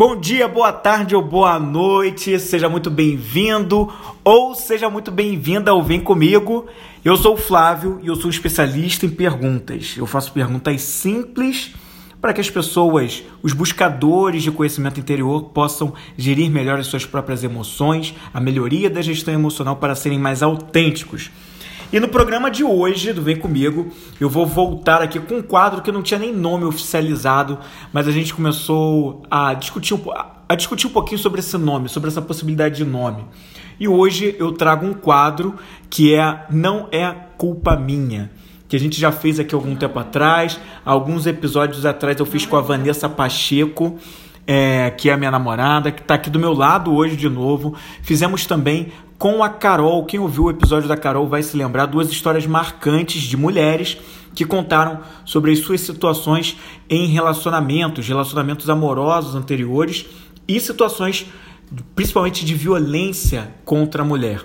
Bom dia, boa tarde ou boa noite, seja muito bem-vindo ou seja muito bem-vinda ao Vem Comigo. Eu sou o Flávio e eu sou especialista em perguntas. Eu faço perguntas simples para que as pessoas, os buscadores de conhecimento interior, possam gerir melhor as suas próprias emoções, a melhoria da gestão emocional para serem mais autênticos. E no programa de hoje, do Vem Comigo, eu vou voltar aqui com um quadro que não tinha nem nome oficializado, mas a gente começou a discutir a discutir um pouquinho sobre esse nome, sobre essa possibilidade de nome. E hoje eu trago um quadro que é Não é Culpa Minha que a gente já fez aqui algum tempo atrás. Alguns episódios atrás eu fiz com a Vanessa Pacheco, é, que é a minha namorada, que está aqui do meu lado hoje de novo. Fizemos também com a Carol. Quem ouviu o episódio da Carol vai se lembrar duas histórias marcantes de mulheres que contaram sobre as suas situações em relacionamentos, relacionamentos amorosos anteriores e situações principalmente de violência contra a mulher.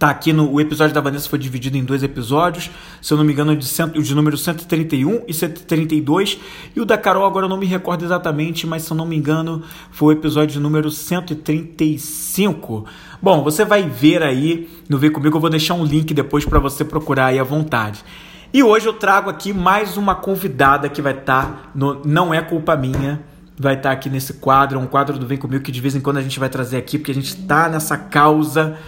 Tá aqui no o episódio da Vanessa foi dividido em dois episódios, se eu não me engano, de, cento, de número 131 e 132. E o da Carol, agora eu não me recordo exatamente, mas se eu não me engano, foi o episódio de número 135. Bom, você vai ver aí no Ver Comigo, eu vou deixar um link depois para você procurar aí à vontade. E hoje eu trago aqui mais uma convidada que vai estar tá no Não É Culpa Minha, vai estar tá aqui nesse quadro, um quadro do Vem Comigo que de vez em quando a gente vai trazer aqui, porque a gente está nessa causa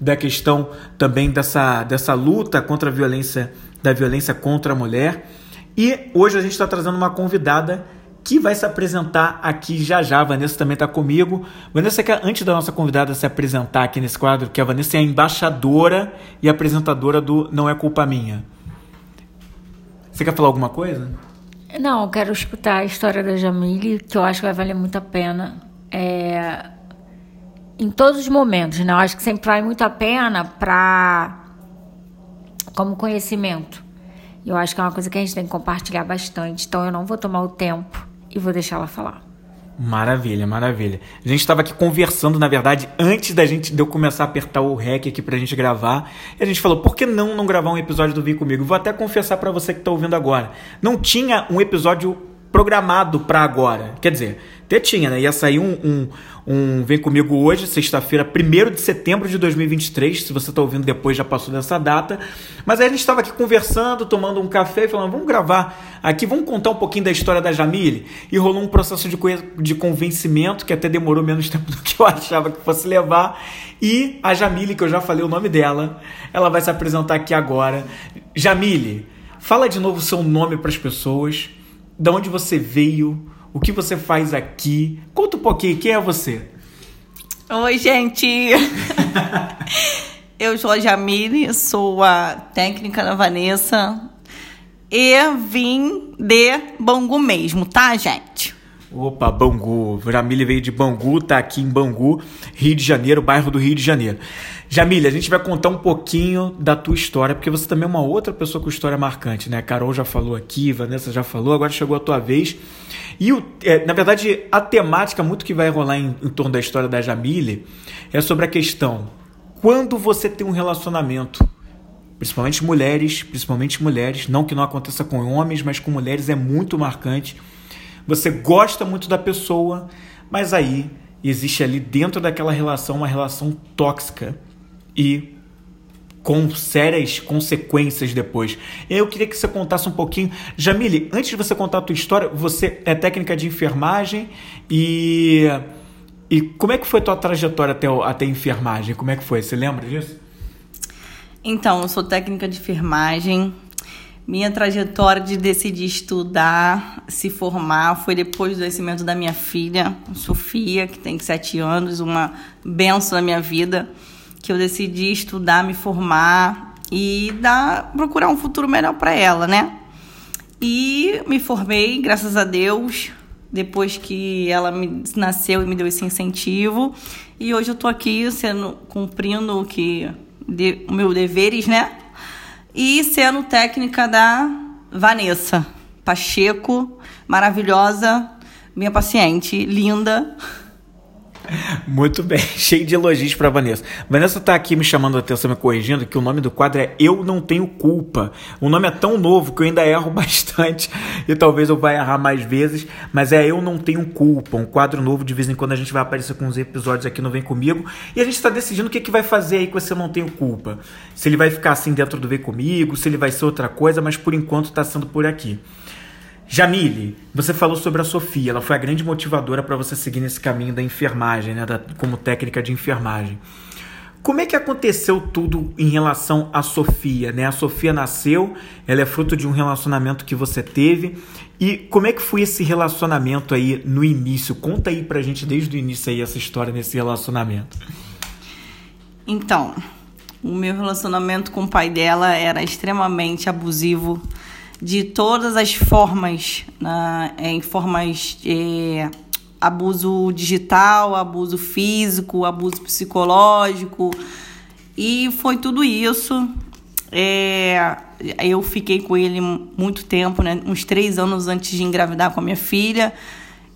da questão também dessa, dessa luta contra a violência, da violência contra a mulher. E hoje a gente está trazendo uma convidada que vai se apresentar aqui já já. A Vanessa também está comigo. Vanessa, que antes da nossa convidada se apresentar aqui nesse quadro, que a Vanessa é a embaixadora e apresentadora do Não É Culpa Minha. Você quer falar alguma coisa? Não, eu quero escutar a história da Jamile, que eu acho que vai valer muito a pena. É, em todos os momentos, né? Eu acho que sempre vale muito a pena para como conhecimento. Eu acho que é uma coisa que a gente tem que compartilhar bastante. Então eu não vou tomar o tempo e vou deixar ela falar. Maravilha, maravilha. A gente estava aqui conversando, na verdade, antes da gente de eu começar a apertar o REC aqui pra gente gravar. E a gente falou, por que não não gravar um episódio do Vem Comigo? Vou até confessar para você que tá ouvindo agora. Não tinha um episódio programado para agora. Quer dizer, até tinha, né? Ia sair um, um, um Vem Comigo hoje, sexta-feira, 1 de setembro de 2023. Se você está ouvindo depois, já passou dessa data. Mas aí a gente estava aqui conversando, tomando um café e falando: vamos gravar aqui, vamos contar um pouquinho da história da Jamile. E rolou um processo de, de convencimento que até demorou menos tempo do que eu achava que fosse levar. E a Jamile, que eu já falei o nome dela, ela vai se apresentar aqui agora. Jamile, fala de novo o seu nome para as pessoas, de onde você veio o que você faz aqui. Conta um pouquinho, quem é você? Oi, gente! Eu sou a Jamile, sou a técnica da Vanessa e vim de Bangu mesmo, tá, gente? Opa, Bangu. Jamile veio de Bangu, tá aqui em Bangu, Rio de Janeiro, bairro do Rio de Janeiro. Jamile, a gente vai contar um pouquinho da tua história, porque você também é uma outra pessoa com história marcante, né? A Carol já falou aqui, Vanessa já falou, agora chegou a tua vez. E, o, é, na verdade, a temática muito que vai rolar em, em torno da história da Jamile é sobre a questão: quando você tem um relacionamento, principalmente mulheres, principalmente mulheres, não que não aconteça com homens, mas com mulheres é muito marcante. Você gosta muito da pessoa, mas aí existe ali dentro daquela relação uma relação tóxica e com sérias consequências depois. Eu queria que você contasse um pouquinho. Jamile, antes de você contar a tua história, você é técnica de enfermagem e. E como é que foi a tua trajetória até, até a enfermagem? Como é que foi? Você lembra disso? Então, eu sou técnica de enfermagem. Minha trajetória de decidir estudar, se formar, foi depois do nascimento da minha filha, Sofia, que tem sete anos, uma benção na minha vida que eu decidi estudar, me formar e dar, procurar um futuro melhor para ela, né? E me formei, graças a Deus, depois que ela me nasceu e me deu esse incentivo. E hoje eu tô aqui sendo cumprindo o que de, o meu deveres, né? E sendo técnica da Vanessa Pacheco, maravilhosa, minha paciente, linda. Muito bem, cheio de elogios para Vanessa. Vanessa está aqui me chamando a atenção, me corrigindo, que o nome do quadro é Eu Não Tenho Culpa. O nome é tão novo que eu ainda erro bastante e talvez eu vá errar mais vezes, mas é Eu Não Tenho Culpa, um quadro novo, de vez em quando a gente vai aparecer com uns episódios aqui no Vem Comigo e a gente está decidindo o que, que vai fazer aí com esse Eu Não Tenho Culpa. Se ele vai ficar assim dentro do Vem Comigo, se ele vai ser outra coisa, mas por enquanto está sendo por aqui. Jamile, você falou sobre a Sofia, ela foi a grande motivadora para você seguir nesse caminho da enfermagem, né, da, como técnica de enfermagem. Como é que aconteceu tudo em relação à Sofia, né? A Sofia nasceu, ela é fruto de um relacionamento que você teve. E como é que foi esse relacionamento aí no início? Conta aí pra gente desde o início aí essa história nesse relacionamento. Então, o meu relacionamento com o pai dela era extremamente abusivo de todas as formas, né, em formas é, abuso digital, abuso físico, abuso psicológico. E foi tudo isso. É, eu fiquei com ele muito tempo, né, uns três anos antes de engravidar com a minha filha.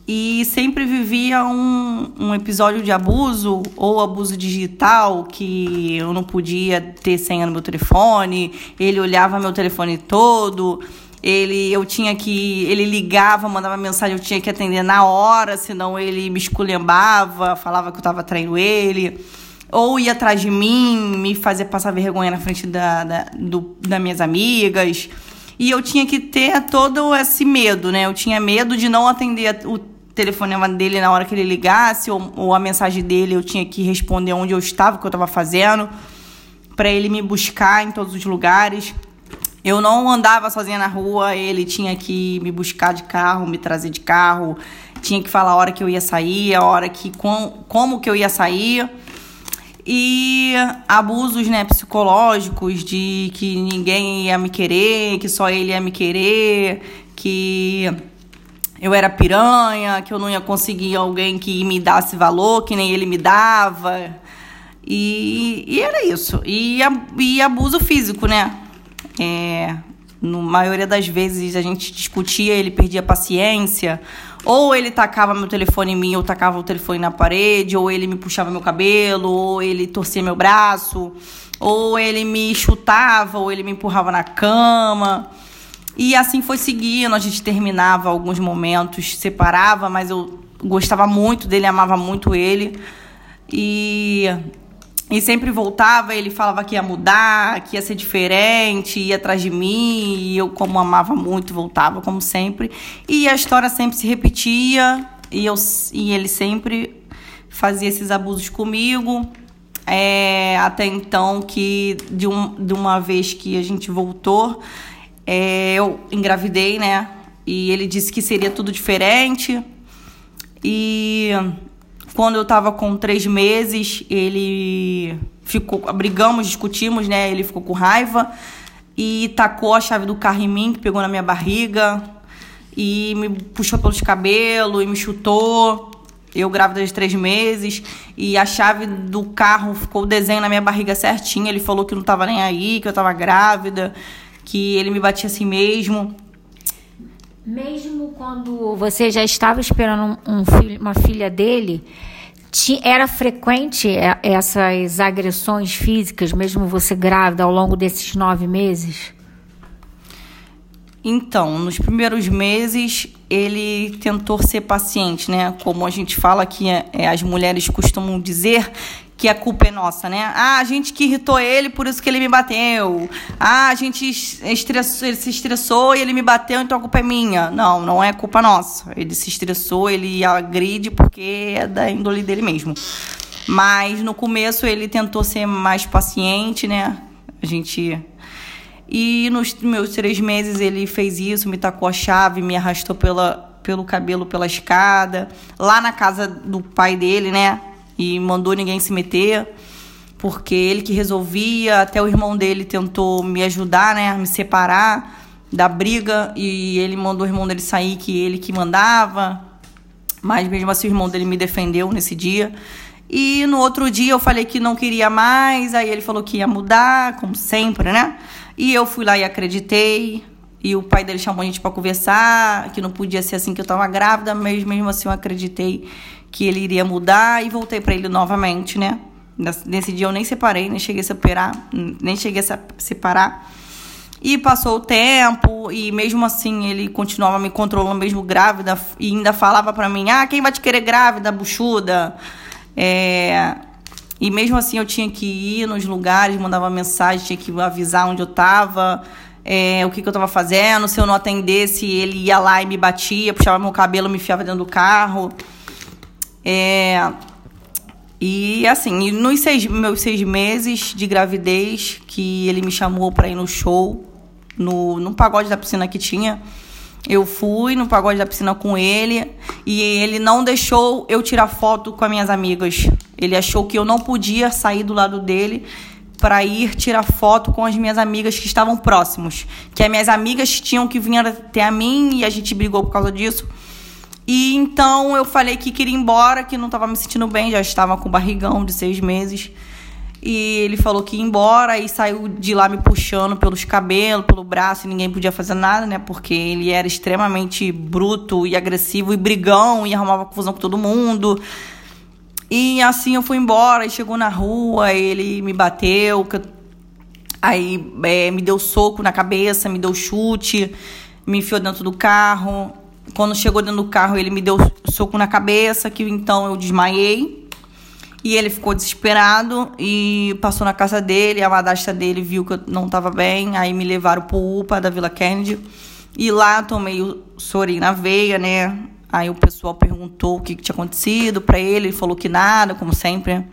E sempre vivia um, um episódio de abuso ou abuso digital que eu não podia ter senha no meu telefone, ele olhava meu telefone todo, ele eu tinha que ele ligava, mandava mensagem, eu tinha que atender na hora, senão ele me esculhambava, falava que eu estava traindo ele, ou ia atrás de mim, me fazer passar vergonha na frente da, da, do, das minhas amigas. E eu tinha que ter todo esse medo, né? Eu tinha medo de não atender o telefonema dele na hora que ele ligasse, ou, ou a mensagem dele eu tinha que responder onde eu estava, o que eu estava fazendo, para ele me buscar em todos os lugares. Eu não andava sozinha na rua, ele tinha que me buscar de carro, me trazer de carro, tinha que falar a hora que eu ia sair, a hora que com, como que eu ia sair. E abusos, né, psicológicos de que ninguém ia me querer, que só ele ia me querer, que eu era piranha, que eu não ia conseguir alguém que me desse valor, que nem ele me dava. E, e era isso. E, e abuso físico, né? É, na maioria das vezes a gente discutia, ele perdia paciência, ou ele tacava meu telefone em mim, ou tacava o telefone na parede, ou ele me puxava meu cabelo, ou ele torcia meu braço, ou ele me chutava, ou ele me empurrava na cama. E assim foi seguindo, a gente terminava alguns momentos, separava, mas eu gostava muito dele, amava muito ele. E, e sempre voltava, ele falava que ia mudar, que ia ser diferente, ia atrás de mim, e eu, como amava muito, voltava, como sempre. E a história sempre se repetia, e, eu, e ele sempre fazia esses abusos comigo. É, até então que de, um, de uma vez que a gente voltou, é, eu engravidei, né? E ele disse que seria tudo diferente. E quando eu tava com três meses, ele ficou. Brigamos, discutimos, né? Ele ficou com raiva e tacou a chave do carro em mim, que pegou na minha barriga. E me puxou pelos cabelos e me chutou. Eu grávida de três meses e a chave do carro ficou o desenho na minha barriga certinho. Ele falou que não tava nem aí, que eu tava grávida que ele me batia assim mesmo. Mesmo quando você já estava esperando um, um filho, uma filha dele, era frequente essas agressões físicas, mesmo você grávida, ao longo desses nove meses? Então, nos primeiros meses, ele tentou ser paciente, né? Como a gente fala que é, as mulheres costumam dizer que a culpa é nossa, né? Ah, a gente que irritou ele, por isso que ele me bateu. Ah, a gente estressou, ele se estressou e ele me bateu, então a culpa é minha. Não, não é culpa nossa. Ele se estressou, ele agride porque é da índole dele mesmo. Mas no começo ele tentou ser mais paciente, né? A gente. E nos meus três meses ele fez isso, me tacou a chave, me arrastou pela, pelo cabelo pela escada. Lá na casa do pai dele, né? E mandou ninguém se meter, porque ele que resolvia, até o irmão dele tentou me ajudar, né, me separar da briga e ele mandou o irmão dele sair que ele que mandava. Mas mesmo assim o irmão dele me defendeu nesse dia. E no outro dia eu falei que não queria mais, aí ele falou que ia mudar, como sempre, né? E eu fui lá e acreditei. E o pai dele chamou a gente para conversar, que não podia ser assim que eu estava grávida, mas mesmo assim eu acreditei que ele iria mudar e voltei para ele novamente, né? Nesse dia eu nem separei, nem cheguei a separar, nem cheguei a separar. E passou o tempo e mesmo assim ele continuava me controlando mesmo grávida e ainda falava para mim: "Ah, quem vai te querer grávida, buchuda?" É... E mesmo assim eu tinha que ir nos lugares, mandava mensagem, tinha que avisar onde eu tava, é, o que, que eu tava fazendo. Se eu não atendesse, ele ia lá e me batia, puxava meu cabelo, me enfiava dentro do carro. É, e assim, nos seis, meus seis meses de gravidez, que ele me chamou para ir no show, no, no pagode da piscina que tinha. Eu fui no pagode da piscina com ele e ele não deixou eu tirar foto com as minhas amigas. Ele achou que eu não podia sair do lado dele para ir tirar foto com as minhas amigas que estavam próximos. Que as minhas amigas tinham que vir até a mim e a gente brigou por causa disso. E então eu falei que queria ir embora, que não estava me sentindo bem, já estava com barrigão de seis meses. E ele falou que ia embora e saiu de lá me puxando pelos cabelos, pelo braço, e ninguém podia fazer nada, né? Porque ele era extremamente bruto e agressivo e brigão e arrumava confusão com todo mundo. E assim eu fui embora, e chegou na rua, ele me bateu, aí é, me deu soco na cabeça, me deu chute, me enfiou dentro do carro. Quando chegou dentro do carro, ele me deu soco na cabeça, que então eu desmaiei. E ele ficou desesperado e passou na casa dele. A madrasta dele viu que eu não estava bem. Aí me levaram pro UPA da Vila Kennedy. E lá tomei o sorinho na veia, né? Aí o pessoal perguntou o que, que tinha acontecido para ele. Ele falou que nada, como sempre.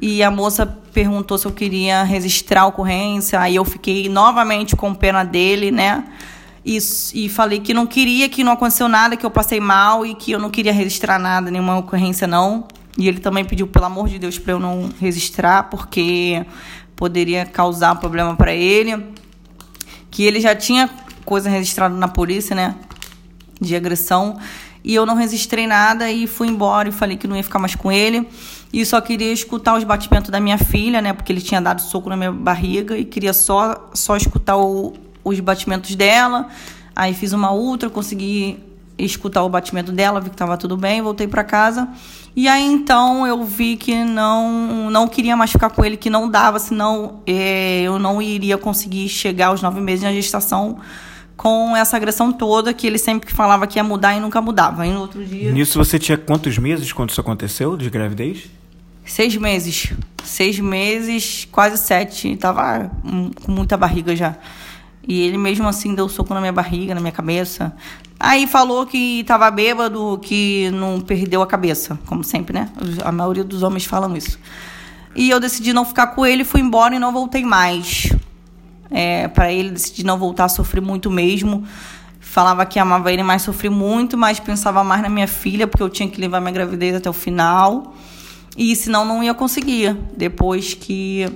E a moça perguntou se eu queria registrar a ocorrência. Aí eu fiquei novamente com pena dele, né? E, e falei que não queria, que não aconteceu nada, que eu passei mal e que eu não queria registrar nada, nenhuma ocorrência não. E ele também pediu, pelo amor de Deus, para eu não registrar, porque poderia causar problema para ele. Que ele já tinha coisa registrada na polícia, né? De agressão. E eu não registrei nada e fui embora e falei que não ia ficar mais com ele. E só queria escutar os batimentos da minha filha, né? Porque ele tinha dado soco na minha barriga e queria só, só escutar o, os batimentos dela. Aí fiz uma ultra, consegui escutar o batimento dela, vi que estava tudo bem, voltei para casa. E aí então eu vi que não não queria mais ficar com ele, que não dava, senão é, eu não iria conseguir chegar aos nove meses na gestação com essa agressão toda que ele sempre falava que ia mudar e nunca mudava. E no outro dia. Nisso você tinha quantos meses quando isso aconteceu, de gravidez? Seis meses. Seis meses, quase sete. Tava com muita barriga já. E ele mesmo assim deu soco na minha barriga, na minha cabeça. Aí falou que estava bêbado, que não perdeu a cabeça, como sempre, né? A maioria dos homens falam isso. E eu decidi não ficar com ele, fui embora e não voltei mais. É, para ele decidi não voltar, sofri muito mesmo. Falava que amava ele, mas sofri muito, mas pensava mais na minha filha, porque eu tinha que levar minha gravidez até o final. E senão não ia conseguir. Depois que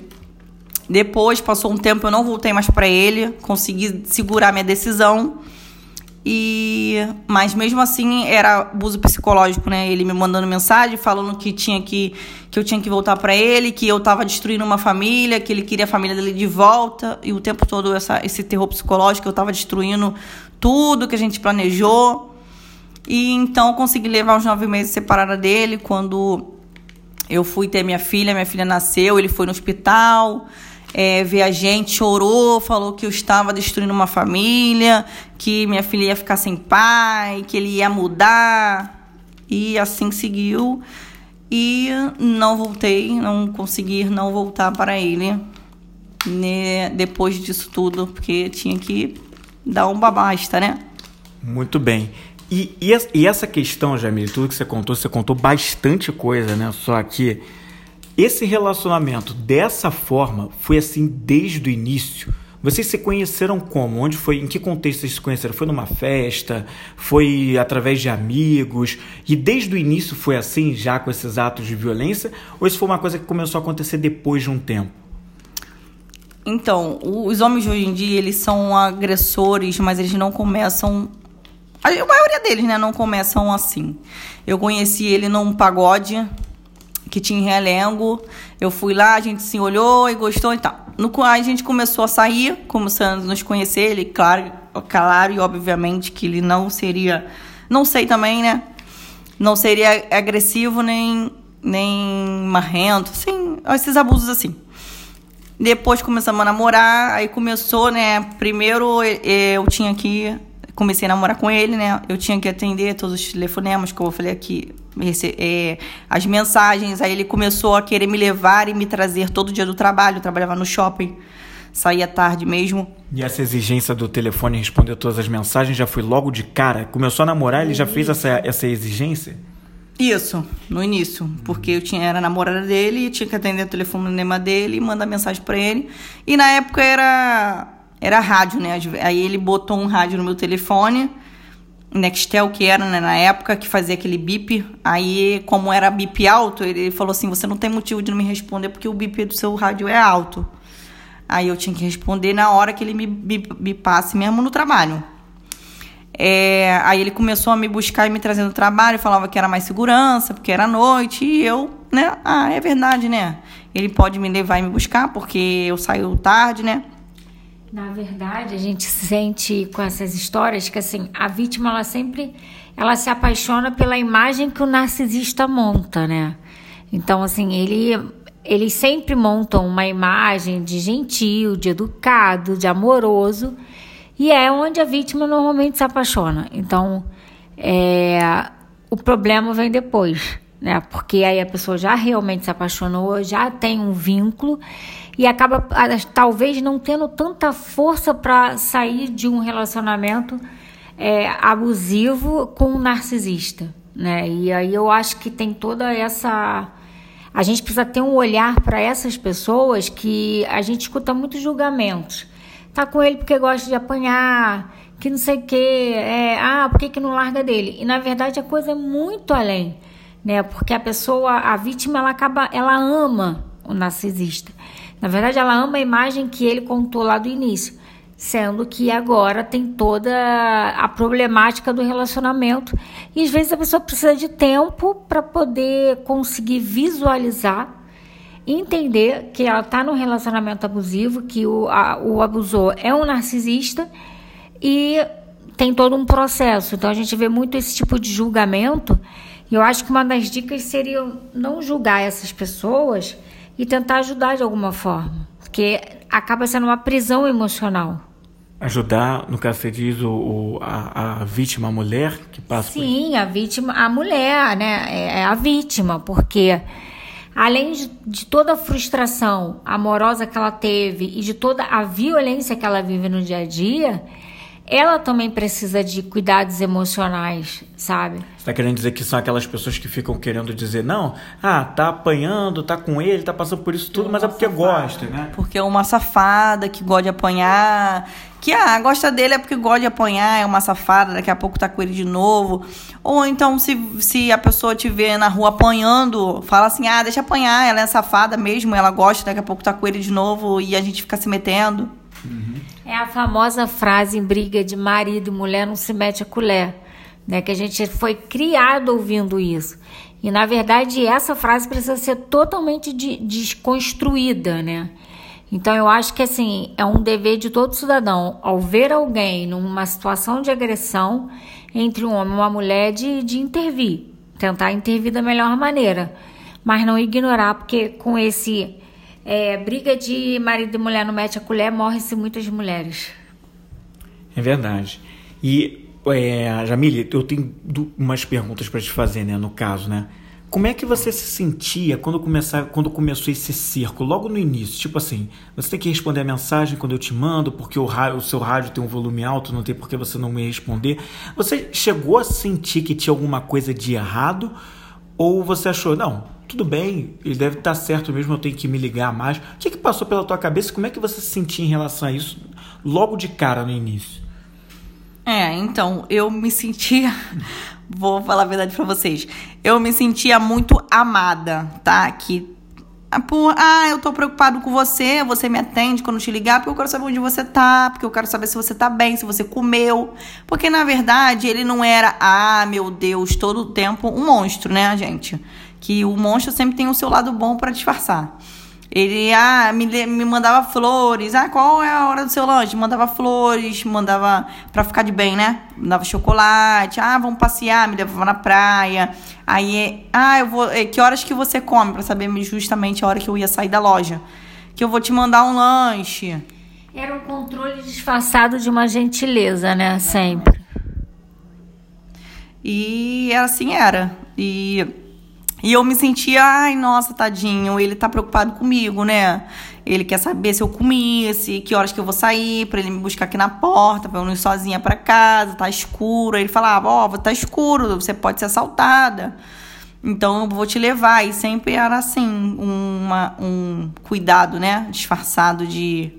depois, passou um tempo, eu não voltei mais para ele, consegui segurar minha decisão. E mas mesmo assim era abuso psicológico, né? Ele me mandando mensagem falando que tinha que que eu tinha que voltar para ele, que eu estava destruindo uma família, que ele queria a família dele de volta e o tempo todo essa, esse terror psicológico, eu estava destruindo tudo que a gente planejou. E então eu consegui levar uns nove meses separada dele quando eu fui ter minha filha, minha filha nasceu, ele foi no hospital é, ver a gente, chorou, falou que eu estava destruindo uma família, que minha filha ia ficar sem pai, que ele ia mudar. E assim seguiu. E não voltei, não consegui não voltar para ele né, depois disso tudo, porque tinha que dar um babasta, né? Muito bem. E, e, essa questão, Jamile, tudo que você contou, você contou bastante coisa, né? Só que esse relacionamento dessa forma foi assim desde o início. Vocês se conheceram como? Onde foi? Em que contexto vocês se conheceram? Foi numa festa? Foi através de amigos? E desde o início foi assim, já com esses atos de violência? Ou isso foi uma coisa que começou a acontecer depois de um tempo? Então, os homens hoje em dia, eles são agressores, mas eles não começam. A maioria deles, né, não começam assim. Eu conheci ele num pagode que tinha em Realengo. Eu fui lá, a gente se olhou e gostou e tal. No, a gente começou a sair, começando a nos conhecer. Ele, claro, claro e obviamente que ele não seria, não sei também, né? Não seria agressivo nem nem marrento, assim, esses abusos assim. Depois começamos a namorar, aí começou, né? Primeiro eu tinha que comecei a namorar com ele, né? Eu tinha que atender todos os telefonemas que eu falei aqui, é, as mensagens. Aí ele começou a querer me levar e me trazer todo dia do trabalho. Eu trabalhava no shopping, saía tarde mesmo. E essa exigência do telefone responder todas as mensagens já foi logo de cara? Começou a namorar, ele já fez essa, essa exigência? Isso, no início, porque eu tinha era namorada dele e tinha que atender o telefonema dele e mandar mensagem para ele. E na época era era rádio, né? Aí ele botou um rádio no meu telefone, Nextel que era né, na época, que fazia aquele bip. Aí, como era bip alto, ele falou assim: "Você não tem motivo de não me responder porque o bip do seu rádio é alto". Aí eu tinha que responder na hora que ele me bipasse mesmo no trabalho. É, aí ele começou a me buscar e me trazer no trabalho, falava que era mais segurança, porque era noite, e eu, né? Ah, é verdade, né? Ele pode me levar e me buscar, porque eu saio tarde, né? Na verdade, a gente sente com essas histórias que assim, a vítima ela sempre ela se apaixona pela imagem que o narcisista monta, né? Então, assim, ele eles sempre montam uma imagem de gentil, de educado, de amoroso, e é onde a vítima normalmente se apaixona. Então, é, o problema vem depois, né? Porque aí a pessoa já realmente se apaixonou, já tem um vínculo e acaba talvez não tendo tanta força para sair de um relacionamento é, abusivo com um narcisista, né? E aí eu acho que tem toda essa a gente precisa ter um olhar para essas pessoas que a gente escuta muitos julgamentos tá com ele porque gosta de apanhar, que não sei o que, é, ah, por que, que não larga dele? E na verdade a coisa é muito além, né? Porque a pessoa, a vítima, ela acaba, ela ama o narcisista. Na verdade, ela ama a imagem que ele contou lá do início, sendo que agora tem toda a problemática do relacionamento e às vezes a pessoa precisa de tempo para poder conseguir visualizar entender que ela está num relacionamento abusivo, que o, a, o abusor é um narcisista e tem todo um processo. Então a gente vê muito esse tipo de julgamento. E eu acho que uma das dicas seria não julgar essas pessoas e tentar ajudar de alguma forma, porque acaba sendo uma prisão emocional. Ajudar, no caso você diz, o, o a, a, vítima, a mulher que passa Sim, a vítima, a mulher, né? É, é a vítima, porque além de, de, toda a frustração amorosa que ela teve e de toda a violência que ela vive no dia a dia, ela também precisa de cuidados emocionais, sabe? Você tá querendo dizer que são aquelas pessoas que ficam querendo dizer, não, ah, tá apanhando, tá com ele, tá passando por isso tudo, é mas é porque safada. gosta, né? Porque é uma safada que gosta de apanhar, que ah, gosta dele é porque gosta de apanhar, é uma safada, daqui a pouco tá com ele de novo. Ou então, se, se a pessoa te vê na rua apanhando, fala assim, ah, deixa apanhar, ela é safada mesmo, ela gosta, daqui a pouco tá com ele de novo e a gente fica se metendo. Uhum. É a famosa frase em briga de marido e mulher não se mete a colher, né? Que a gente foi criado ouvindo isso. E na verdade essa frase precisa ser totalmente de, desconstruída, né? Então eu acho que assim é um dever de todo cidadão ao ver alguém numa situação de agressão entre um homem e uma mulher de, de intervir, tentar intervir da melhor maneira, mas não ignorar porque com esse é, briga de marido e mulher não mete a colher morre-se muitas mulheres. É verdade. E é, Jamile, eu tenho umas perguntas para te fazer, né? No caso, né? Como é que você se sentia quando, começar, quando começou esse circo, logo no início? Tipo assim, você tem que responder a mensagem quando eu te mando, porque o, o seu rádio tem um volume alto, não tem por que você não me responder. Você chegou a sentir que tinha alguma coisa de errado? Ou você achou, não, tudo bem, ele deve estar certo mesmo, eu tenho que me ligar mais. O que, que passou pela tua cabeça? Como é que você se sentia em relação a isso logo de cara no início? É, então, eu me sentia vou falar a verdade para vocês. Eu me sentia muito amada, tá? Que ah, ah, eu tô preocupado com você, você me atende quando te ligar, porque eu quero saber onde você tá, porque eu quero saber se você tá bem, se você comeu. Porque na verdade ele não era, ah, meu Deus, todo o tempo um monstro, né, gente? Que o monstro sempre tem o seu lado bom para disfarçar. Ele ah, me, me mandava flores. Ah, qual é a hora do seu lanche? Mandava flores, mandava pra ficar de bem, né? Mandava chocolate. Ah, vamos passear, me levava na praia. Aí, ah, eu vou. Eh, que horas que você come? Pra saber justamente a hora que eu ia sair da loja. Que eu vou te mandar um lanche. Era um controle disfarçado de uma gentileza, né? Sempre. E assim era. E e eu me sentia, ai, nossa, tadinho, ele tá preocupado comigo, né? Ele quer saber se eu comi, se que horas que eu vou sair, para ele me buscar aqui na porta, pra eu não ir sozinha para casa, tá escuro. Aí ele falava, ó, oh, tá escuro, você pode ser assaltada. Então eu vou te levar. E sempre era assim, uma, um cuidado, né? Disfarçado de,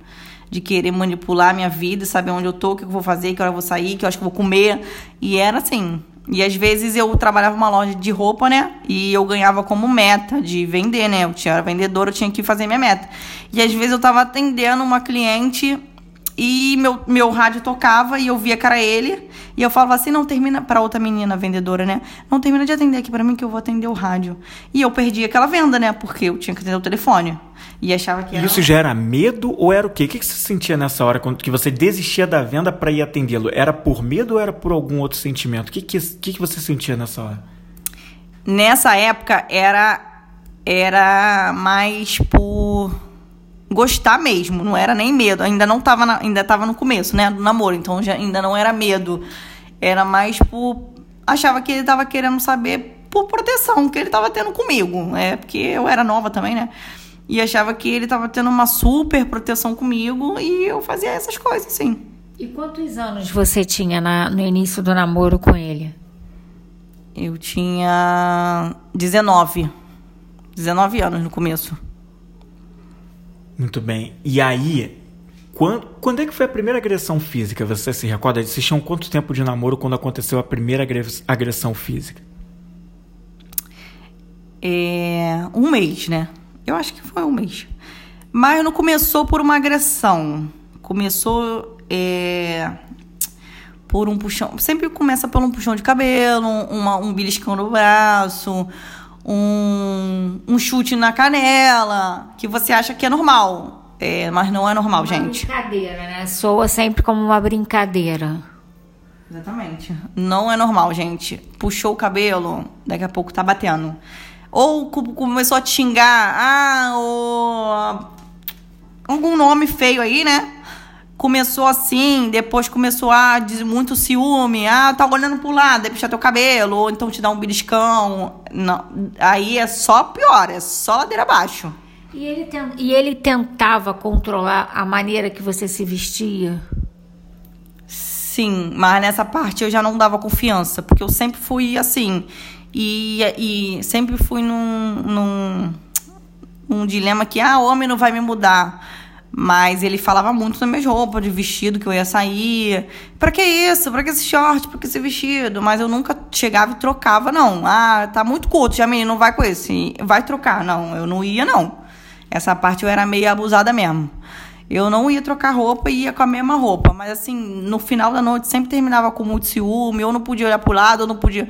de querer manipular a minha vida, saber onde eu tô, o que eu vou fazer, que hora eu vou sair, que horas que eu vou comer. E era assim, e às vezes eu trabalhava numa loja de roupa, né? E eu ganhava como meta de vender, né? Eu tinha, era vendedora, eu tinha que fazer minha meta. E às vezes eu tava atendendo uma cliente e meu, meu rádio tocava e eu via que era ele. E eu falava assim: não termina. para outra menina vendedora, né? Não termina de atender aqui para mim que eu vou atender o rádio. E eu perdi aquela venda, né? Porque eu tinha que atender o telefone. E achava que era... Isso já era medo ou era o quê? O que você sentia nessa hora quando que você desistia da venda para ir atendê-lo? Era por medo ou era por algum outro sentimento? O que, que, que, que você sentia nessa hora? Nessa época era era mais por gostar mesmo, não era nem medo. Ainda não tava na, ainda tava no começo, né, do namoro, então já ainda não era medo. Era mais por achava que ele tava querendo saber por proteção que ele tava tendo comigo, é, porque eu era nova também, né? E achava que ele tava tendo uma super proteção comigo e eu fazia essas coisas, sim. E quantos anos você tinha na, no início do namoro com ele? Eu tinha 19. 19 anos no começo. Muito bem. E aí, quando, quando é que foi a primeira agressão física? Você se recorda? Vocês tinham quanto tempo de namoro quando aconteceu a primeira agressão física? É, um mês, né? Eu acho que foi um mês. Mas não começou por uma agressão. Começou é, por um puxão. Sempre começa por um puxão de cabelo, uma, um beliscão no braço, um, um chute na canela, que você acha que é normal. É, mas não é normal, uma gente. Brincadeira, né? Soa sempre como uma brincadeira. Exatamente. Não é normal, gente. Puxou o cabelo, daqui a pouco tá batendo. Ou começou a te xingar, ah, ou algum nome feio aí, né? Começou assim, depois começou a dizer muito ciúme, ah, tá olhando pro lado, aí puxar teu cabelo, ou então te dar um beliscão. Não, aí é só pior, é só ladeira abaixo. E ele, e ele tentava controlar a maneira que você se vestia? Sim, mas nessa parte eu já não dava confiança, porque eu sempre fui assim. E, e sempre fui num, num, num dilema que, ah, homem não vai me mudar. Mas ele falava muito das minhas roupas, de vestido que eu ia sair. Pra que isso? Pra que esse short? Pra que esse vestido? Mas eu nunca chegava e trocava, não. Ah, tá muito curto, já menino, não vai com esse. Vai trocar. Não, eu não ia, não. Essa parte eu era meio abusada mesmo. Eu não ia trocar roupa e ia com a mesma roupa. Mas assim, no final da noite sempre terminava com muito ciúme. Eu não podia olhar pro lado, eu não podia.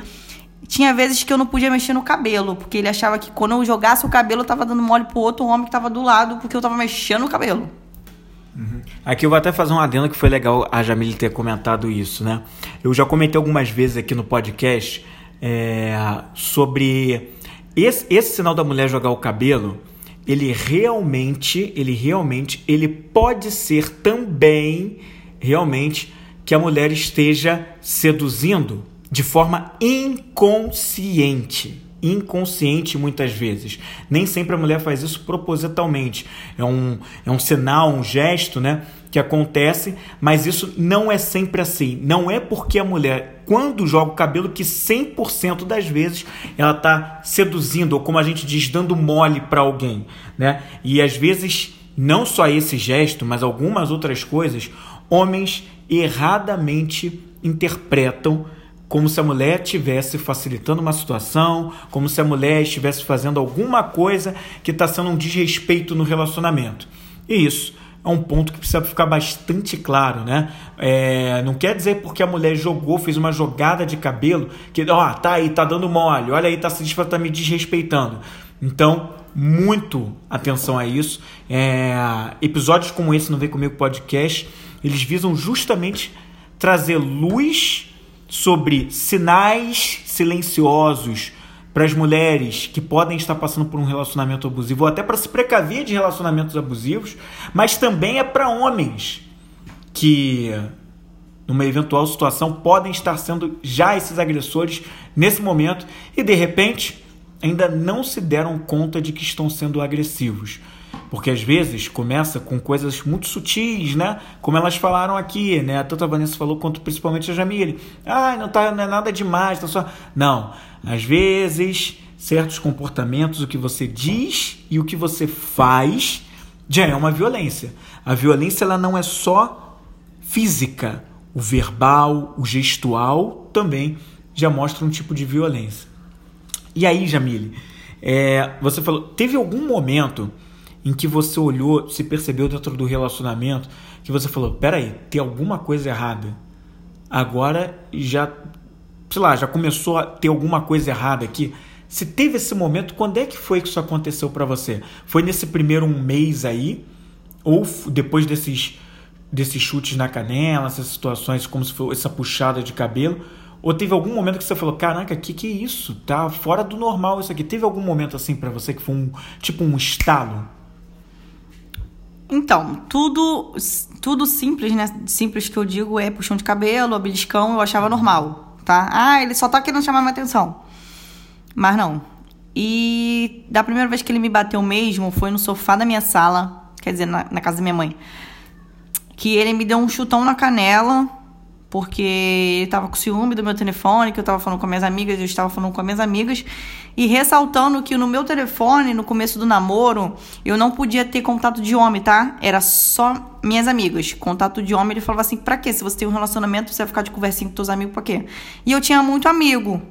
Tinha vezes que eu não podia mexer no cabelo, porque ele achava que quando eu jogasse o cabelo, eu tava dando mole pro outro homem que tava do lado, porque eu tava mexendo no cabelo. Uhum. Aqui eu vou até fazer um adendo que foi legal a Jamile ter comentado isso, né? Eu já comentei algumas vezes aqui no podcast é, sobre esse, esse sinal da mulher jogar o cabelo. Ele realmente, ele realmente, ele pode ser também realmente que a mulher esteja seduzindo de forma inconsciente. Inconsciente muitas vezes. Nem sempre a mulher faz isso propositalmente. É um, é um sinal, um gesto, né? Que acontece, mas isso não é sempre assim. Não é porque a mulher, quando joga o cabelo, que 100% das vezes ela está seduzindo, ou como a gente diz, dando mole para alguém, né? E às vezes, não só esse gesto, mas algumas outras coisas, homens erradamente interpretam como se a mulher estivesse facilitando uma situação, como se a mulher estivesse fazendo alguma coisa que está sendo um desrespeito no relacionamento. E isso é um ponto que precisa ficar bastante claro, né? É, não quer dizer porque a mulher jogou, fez uma jogada de cabelo, que, ó, tá aí, tá dando mole, olha aí, tá, tá me desrespeitando. Então, muito atenção a isso. É, episódios como esse no Vem Comigo Podcast, eles visam justamente trazer luz sobre sinais silenciosos para as mulheres que podem estar passando por um relacionamento abusivo ou até para se precaver de relacionamentos abusivos, mas também é para homens que numa eventual situação podem estar sendo já esses agressores nesse momento e de repente ainda não se deram conta de que estão sendo agressivos. Porque às vezes começa com coisas muito sutis, né? Como elas falaram aqui, né? Tanto a Vanessa falou quanto principalmente a Jamile. Ah, não, tá, não é nada demais, tá só. Não. Às vezes, certos comportamentos, o que você diz e o que você faz já é uma violência. A violência ela não é só física. O verbal, o gestual também já mostra um tipo de violência. E aí, Jamile, é, você falou, teve algum momento em que você olhou, se percebeu dentro do relacionamento, que você falou, peraí, tem alguma coisa errada. Agora já, sei lá, já começou a ter alguma coisa errada aqui. Se teve esse momento, quando é que foi que isso aconteceu para você? Foi nesse primeiro um mês aí? Ou depois desses, desses chutes na canela, essas situações como se fosse essa puxada de cabelo? Ou teve algum momento que você falou, caraca, que que é isso? Tá fora do normal isso aqui. Teve algum momento assim para você que foi um tipo um estalo? Então, tudo tudo simples, né? Simples que eu digo é puxão de cabelo, beliscão, eu achava normal, tá? Ah, ele só tá querendo chamar minha atenção. Mas não. E da primeira vez que ele me bateu mesmo foi no sofá da minha sala, quer dizer, na, na casa da minha mãe. Que ele me deu um chutão na canela porque ele estava com ciúme do meu telefone, que eu estava falando com minhas amigas, eu estava falando com minhas amigas, e ressaltando que no meu telefone, no começo do namoro, eu não podia ter contato de homem, tá? Era só minhas amigas. Contato de homem, ele falava assim: pra quê? Se você tem um relacionamento, você vai ficar de conversinha com seus amigos, pra quê? E eu tinha muito amigo,